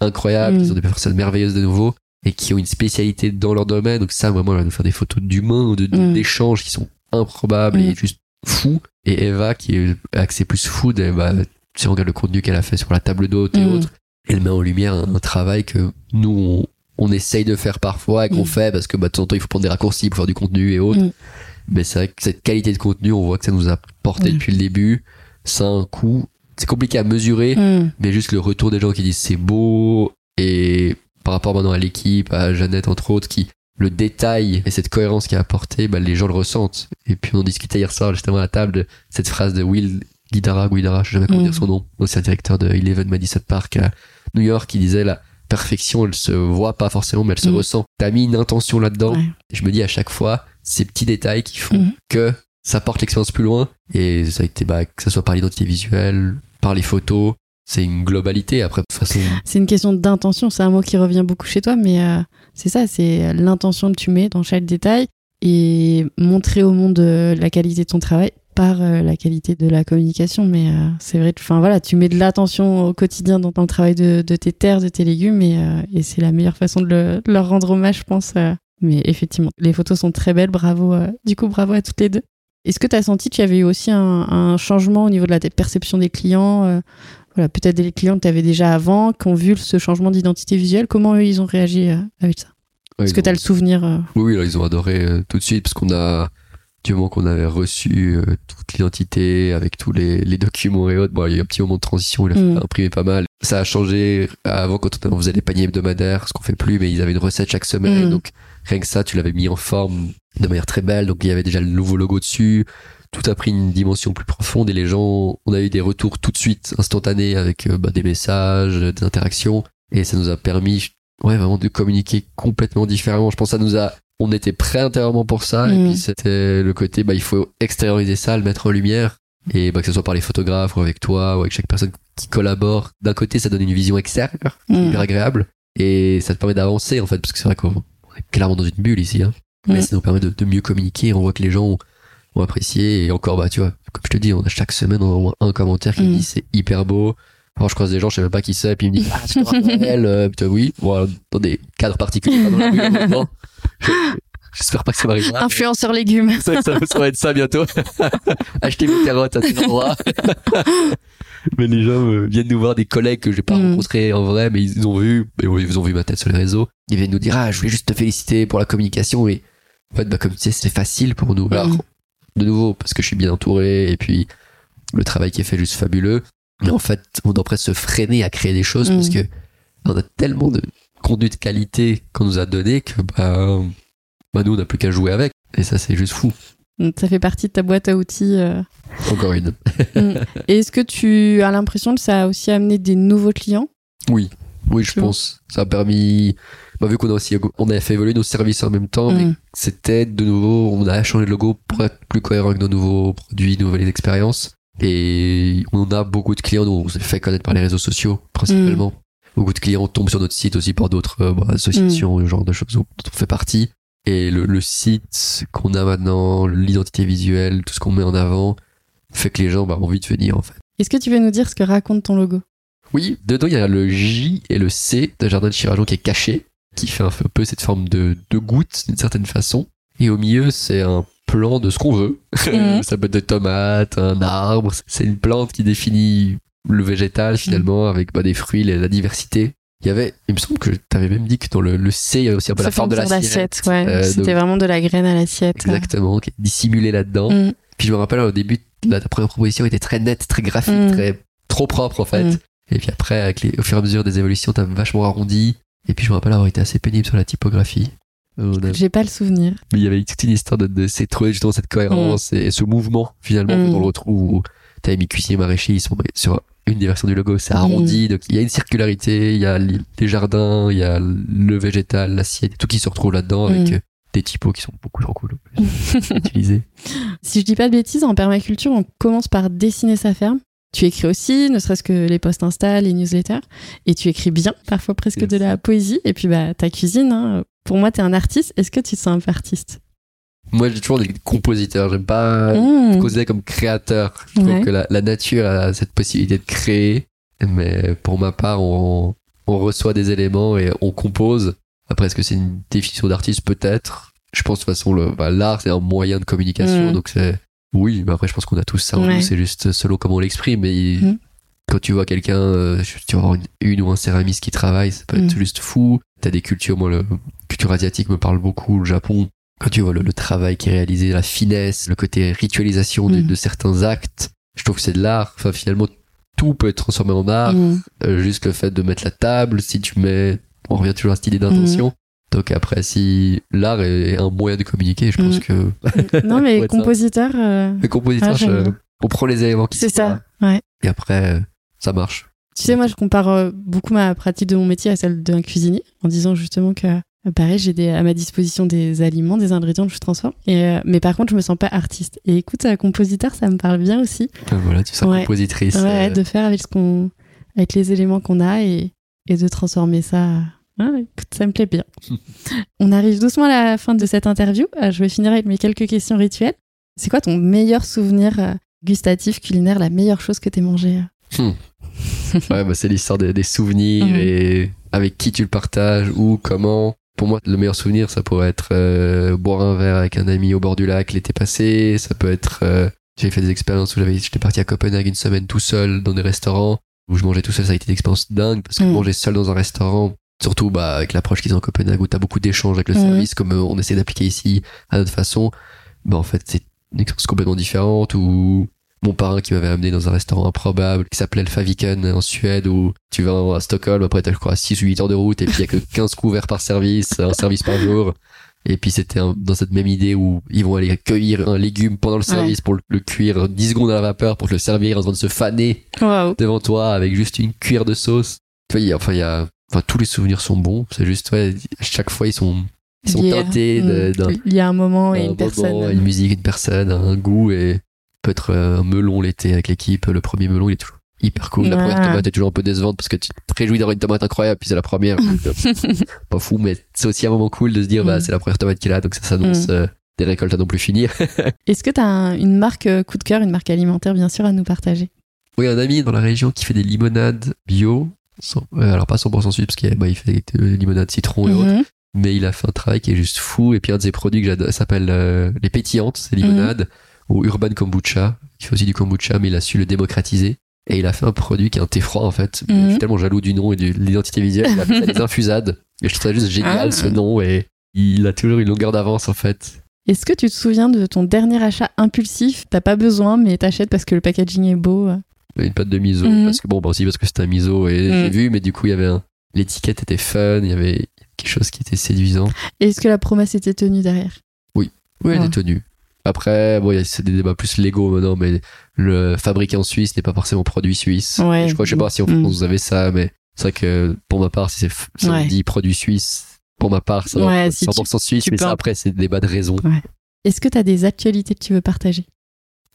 incroyable, qui sont des personnes merveilleuses de nouveau et qui ont une spécialité dans leur domaine. Donc ça, vraiment, elle va nous faire des photos d'humains ou de- de- d'échanges qui sont improbables et juste fous. Et Eva, qui est axée plus food, elle va, si on regarde le contenu qu'elle a fait sur la table d'hôte et Mm. autres, elle met en lumière un, un travail que nous, on, on essaye de faire parfois et qu'on Mm. fait parce que bah, de temps en temps, il faut prendre des raccourcis pour faire du contenu et autres. Mm. Mais c'est vrai que cette qualité de contenu, on voit que ça nous a porté depuis le début. Ça a un coût. C'est compliqué à mesurer, mais juste le retour des gens qui disent c'est beau et par rapport maintenant à l'équipe, à Jeannette entre autres, qui le détail et cette cohérence qui a apporté, bah, les gens le ressentent. Et puis on discutait hier soir justement à la table de cette phrase de Will Guidara, Guidara, je sais jamais comment Mm. dire son nom, ancien directeur de Eleven Madison Park à New York, qui disait la perfection, elle se voit pas forcément, mais elle se Mm. ressent. T'as mis une intention là-dedans. Ouais. Je me dis à chaque fois, ces petits détails qui font Mhm. que ça porte l'expérience plus loin. Et ça a été, bah, que ce soit par l'identité visuelle, par les photos, c'est une globalité. Après, de toute façon, C'est une question d'intention, c'est un mot qui revient beaucoup chez toi, mais euh, c'est ça, c'est l'intention que tu mets dans chaque détail et montrer au monde euh, la qualité de ton travail par euh, la qualité de la communication. Mais euh, c'est vrai, enfin voilà, tu mets de l'attention au quotidien dans, dans le travail de, tes terres, de tes légumes, et, euh, et c'est la meilleure façon de, le- de leur rendre hommage, je pense. euh. Mais effectivement, les photos sont très belles, bravo. du coup, bravo à toutes les deux. Est-ce que tu as senti qu'il y avait eu aussi un, un changement au niveau de la perception des clients voilà, peut-être des clients que tu avais déjà avant, qui ont vu ce changement d'identité visuelle. Comment eux, ils ont réagi euh, avec ça? Ouais, Est-ce que tu as le souvenir euh, oui, ils ont adoré euh, tout de suite parce qu'on a, du moment qu'on avait reçu euh, toute l'identité avec tous les, les documents et autres, bon, il y a eu un petit moment de transition, il a Mm. imprimer pas mal. Ça a changé avant quand on faisait les paniers hebdomadaires, ce qu'on fait plus, mais ils avaient une recette chaque semaine, Mm. donc rien que ça, tu l'avais mis en forme de manière très belle, donc il y avait déjà le nouveau logo dessus. Tout a pris une dimension plus profonde et les gens, on a eu des retours tout de suite instantanés avec euh, bah, des messages, des interactions et ça nous a permis, ouais, vraiment de communiquer complètement différemment. Je pense que ça nous a, on était prêts intérieurement pour ça et Mm. puis c'était le côté, bah il faut extérioriser ça, le mettre en lumière et bah que ce soit par les photographes ou avec toi ou avec chaque personne qui collabore. D'un côté, ça donne une vision extérieure mm, hyper agréable et ça te permet d'avancer en fait parce que c'est vrai qu'on on est clairement dans une bulle ici hein. mais Mm. ça nous permet de, de mieux communiquer on voit que les gens ont, apprécié et encore bah tu vois comme je te dis on a chaque semaine on a au moins un commentaire qui Mm. dit c'est hyper beau alors je croise des gens je sais même pas qui c'est puis ils me disent ah tu te rappelles euh, putain oui bon, dans des cadres particuliers pas dans la rue. Je- j'espère pas que ça m'arrivera mais Influenceur légumes. ça, ça, ça va être ça bientôt. Acheter mes carottes à tel endroit. mais les gens euh, viennent nous voir, des collègues que j'ai pas Mm. rencontrés en vrai, mais ils ont vu, mais oui, ils ont vu ma tête sur les réseaux. Ils viennent nous dire, ah, je voulais juste te féliciter pour la communication. Et en fait, bah, comme tu sais, c'est facile pour nous. Alors, Mm. De nouveau, parce que je suis bien entouré et puis le travail qui est fait est juste fabuleux. Mais en fait, on doit presque se freiner à créer des choses Mm. parce que on a tellement de contenu de qualité qu'on nous a donné que, bah, bah nous, on n'a plus qu'à jouer avec. Et ça, c'est juste fou. Ça fait partie de ta boîte à outils. euh. Encore une. Et est-ce que tu as l'impression que ça a aussi amené des nouveaux clients? Oui, oui, je pense. Ça a permis, bah, vu qu'on a aussi, on a fait évoluer nos services en même temps, Mm. c'était de nouveau, on a changé le logo pour être plus cohérent avec nos nouveaux produits, nouvelles expériences. Et on a beaucoup de clients, nous, on s'est fait connaître par les réseaux sociaux, principalement. Beaucoup de clients tombent sur notre site aussi par d'autres euh, bah, associations, ce genre de choses dont on fait partie. Et le, le site qu'on a maintenant, l'identité visuelle, tout ce qu'on met en avant, fait que les gens bah, ont envie de venir, en fait. Est-ce que tu veux nous dire ce que raconte ton logo? Oui, dedans il y a le J et le C de Jardin de Chirajon qui est caché, qui fait un peu cette forme de, de goutte d'une certaine façon. Et au milieu, c'est un plan de ce qu'on veut. Mhm. Ça peut être des tomates, un arbre. C'est une plante qui définit le végétal finalement avec bah, des fruits, la, la diversité. Il y avait, il me semble que tu avais même dit que dans le, le C, il y avait aussi un peu la forme de l'assiette. ouais. Euh, C'était donc- vraiment de la graine à l'assiette. Exactement, qui est dissimulé là-dedans. Mm. Puis je me rappelle au début, la, ta première proposition était très nette, très graphique, très trop propre en fait. Et puis après, avec les, au fur et à mesure des évolutions, t'as vachement arrondi. Et puis je me rappelle avoir été assez pénible sur la typographie. On a- J'ai pas le souvenir. Mais il y avait toute une histoire de, de trouver justement cette cohérence et, ce mouvement finalement Mm. qu'on le retrouve où t'avais mis cuisinier maraîcher, ils sont sur une des versions du logo, c'est arrondi, donc il y a une circularité, il y a les jardins, il y a le végétal, l'assiette, tout qui se retrouve là-dedans avec Mm. euh, des typos qui sont beaucoup trop cool utiliser. Si je dis pas de bêtises, en permaculture, on commence par dessiner sa ferme. Tu écris aussi, ne serait-ce que les posts Insta, les newsletters. Et tu écris bien, parfois presque Yes. de la poésie. Et puis, bah, ta cuisine, hein. pour moi, t'es un artiste. Est-ce que tu te sens un peu artiste? Moi j'ai toujours des compositeurs, j'aime pas Mmh. considéré comme créateur. Je trouve que la, la nature a cette possibilité de créer, mais pour ma part, on, on reçoit des éléments et on compose. Après, est-ce que c'est une définition d'artiste? Peut-être. Je pense de toute façon, bah, l'art, c'est un moyen de communication, Mm. donc c'est... Oui, mais après, je pense qu'on a tous ça Ouais. c'est juste selon comment on l'exprime. Mais Mm. Quand tu vois quelqu'un, euh, tu vois une, une ou un céramiste qui travaille, ça peut être Mm. juste fou. T'as des cultures, moi, le culture asiatique me parle beaucoup, le Japon. Quand tu vois le, le travail qui est réalisé, la finesse, le côté ritualisation de, Mm. de certains actes, je trouve que c'est de l'art. Enfin, finalement, tout peut être transformé en art. Euh, juste le fait de mettre la table, si tu mets, on revient toujours à cette idée d'intention. Donc après, si l'art est un moyen de communiquer, je pense Mhm. que Non, mais compositeur, euh, le compositeur, Ah, je- on prend les éléments qui c'est là, ça. Ouais. et après, ça marche. Tu sais, moi, je compare euh, beaucoup ma pratique de mon métier à celle d'un cuisinier, en disant justement que, euh, pareil, j'ai des- à ma disposition des aliments, des ingrédients que je transforme. Et, euh, mais par contre, je me sens pas artiste. Et écoute, compositeur, ça me parle bien aussi. Enfin, voilà, tu seras Ouais. compositrice. Ouais, euh, de faire avec ce qu'on, avec les éléments qu'on a et, et de transformer ça. Ah, écoute, ça me plaît bien. On arrive doucement à la fin de cette interview. Euh, Je vais finir avec mes quelques questions rituelles. C'est quoi ton meilleur souvenir euh, gustatif, culinaire, la meilleure chose que t'aies mangé euh ouais, bah, c'est l'histoire des, des souvenirs Mhm. et avec qui tu le partages, où, comment. Pour moi, le meilleur souvenir, ça pourrait être euh, boire un verre avec un ami au bord du lac l'été passé. Ça peut être. euh, j'ai fait des expériences où j'étais parti à Copenhague une semaine tout seul dans des restaurants où je mangeais tout seul. Ça a été une expérience dingue parce que Mhm. manger seul dans un restaurant, surtout bah, avec l'approche qu'ils ont à Copenhague où t'as beaucoup d'échanges avec le Mhm. service, comme euh, on essaie d'appliquer ici à notre façon, bah en fait c'est une expérience complètement différente où mon parrain qui m'avait amené dans un restaurant improbable qui s'appelait le Faviken en Suède où tu vas à Stockholm après t'as je crois 6 ou 8 heures de route et puis il y a que 15 couverts par service un service par jour. Et puis c'était dans cette même idée où ils vont aller cueillir un légume pendant le service pour le, le cuire 10 secondes à la vapeur pour te le servir en train de se faner devant toi avec juste une cuillère de sauce. Tu vois il y a, enfin il y a enfin tous les souvenirs sont bons c'est juste ouais à chaque fois ils sont ils sont teintés Mm. d'un Il y a un moment et un une moment, personne. une musique, une personne, un goût et peut-être euh, un melon l'été avec l'équipe. Le premier melon, il est toujours hyper cool. La première tomate est toujours un peu décevante parce que tu te réjouis d'avoir une tomate incroyable puis c'est la première. pas fou, mais c'est aussi un moment cool de se dire bah Mm. c'est la première tomate qu'il a donc ça s'annonce euh, des récoltes à non plus finir. Est-ce que tu as une marque euh, coup de cœur, une marque alimentaire bien sûr à nous partager? Oui, un ami dans la région qui fait des limonades bio. Euh, alors pas 100% suisse parce qu'il bah, il fait des limonades citron et autres. Mhm. mais il a fait un travail qui est juste fou. Et puis un de ses produits que j'adore s'appelle euh, les pétillantes, c'est limonade, ou Urban Kombucha, qui fait aussi du kombucha, mais il a su le démocratiser. Et il a fait un produit qui est un thé froid en fait. Je Mhm. suis tellement jaloux du nom et de l'identité visuelle. Il a fait des infusades. Et je trouve ça juste génial Ah. ce nom. Et il a toujours une longueur d'avance en fait. Est-ce que tu te souviens de ton dernier achat impulsif? T'as pas besoin, mais t'achètes parce que le packaging est beau. Une pâte de miso. Mhm. Parce que bon, bah aussi parce que c'était un miso et Mhm. j'ai vu, mais du coup il y avait un. L'étiquette était fun, il y avait quelque chose qui était séduisant. Et est-ce que la promesse était tenue derrière? Oui, Ouais. des tenues. Après, bon, il y a- c'est des débats plus légaux maintenant, mais le fabriqué en Suisse n'est pas forcément produit suisse. Ouais. Je crois, je sais pas si en. France vous avez ça, mais c'est vrai que pour ma part, si c'est on dit produit suisse, pour ma part, ça Ouais, va si 100% suisse, tu mais peux ça un- après, c'est des débats de raison. Est-ce que t'as des actualités que tu veux partager?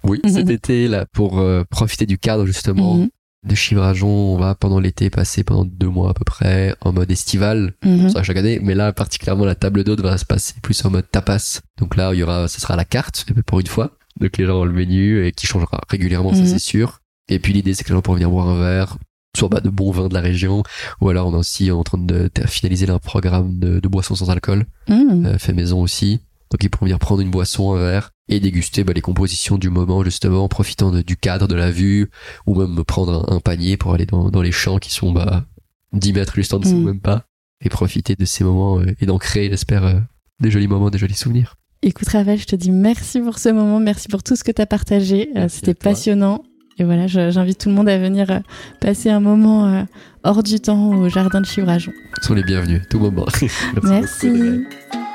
Oui, Mhm. cet été, là, pour euh, profiter du cadre, justement, Mhm. de Chivrajon, on va pendant l'été passer pendant deux mois à peu près en mode estival. Ça chaque année, mais là particulièrement la table d'hôte va se passer plus en mode tapas. Donc là il y aura, ce sera la carte pour une fois. Donc les gens ont le menu et qui changera régulièrement, ça Mhm. c'est sûr. Et puis l'idée c'est que les gens pourront venir boire un verre, soit bah, de bons vins de la région, ou alors on est aussi en train de, de finaliser un programme de, de boissons sans alcool, euh, fait maison aussi. Donc ils pourront venir prendre une boisson, un verre et déguster bah, les compositions du moment justement, en profitant de- du cadre, de la vue, ou même prendre un, un panier pour aller dans, dans les champs qui sont bah, 10 mètres juste en dessous, Mm. même pas, et profiter de ces moments euh, et d'en créer, j'espère, euh, des jolis moments, des jolis souvenirs. Écoute, Raphaël, je te dis merci pour ce moment, merci pour tout ce que t'as partagé. Euh, C'était passionnant. Et voilà, j'invite tout le monde à venir euh, passer un moment hors du temps au jardin de Chivrajon. Ils sont les bienvenus, tout moment. Merci. Merci.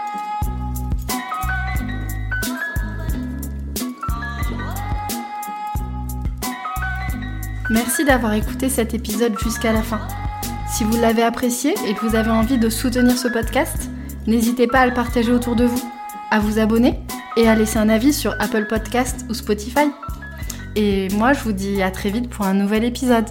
Merci d'avoir écouté cet épisode jusqu'à la fin. Si vous l'avez apprécié et que vous avez envie de soutenir ce podcast, n'hésitez pas à le partager autour de vous, à vous abonner et à laisser un avis sur Apple Podcast ou Spotify. Et moi, je vous dis à très vite pour un nouvel épisode.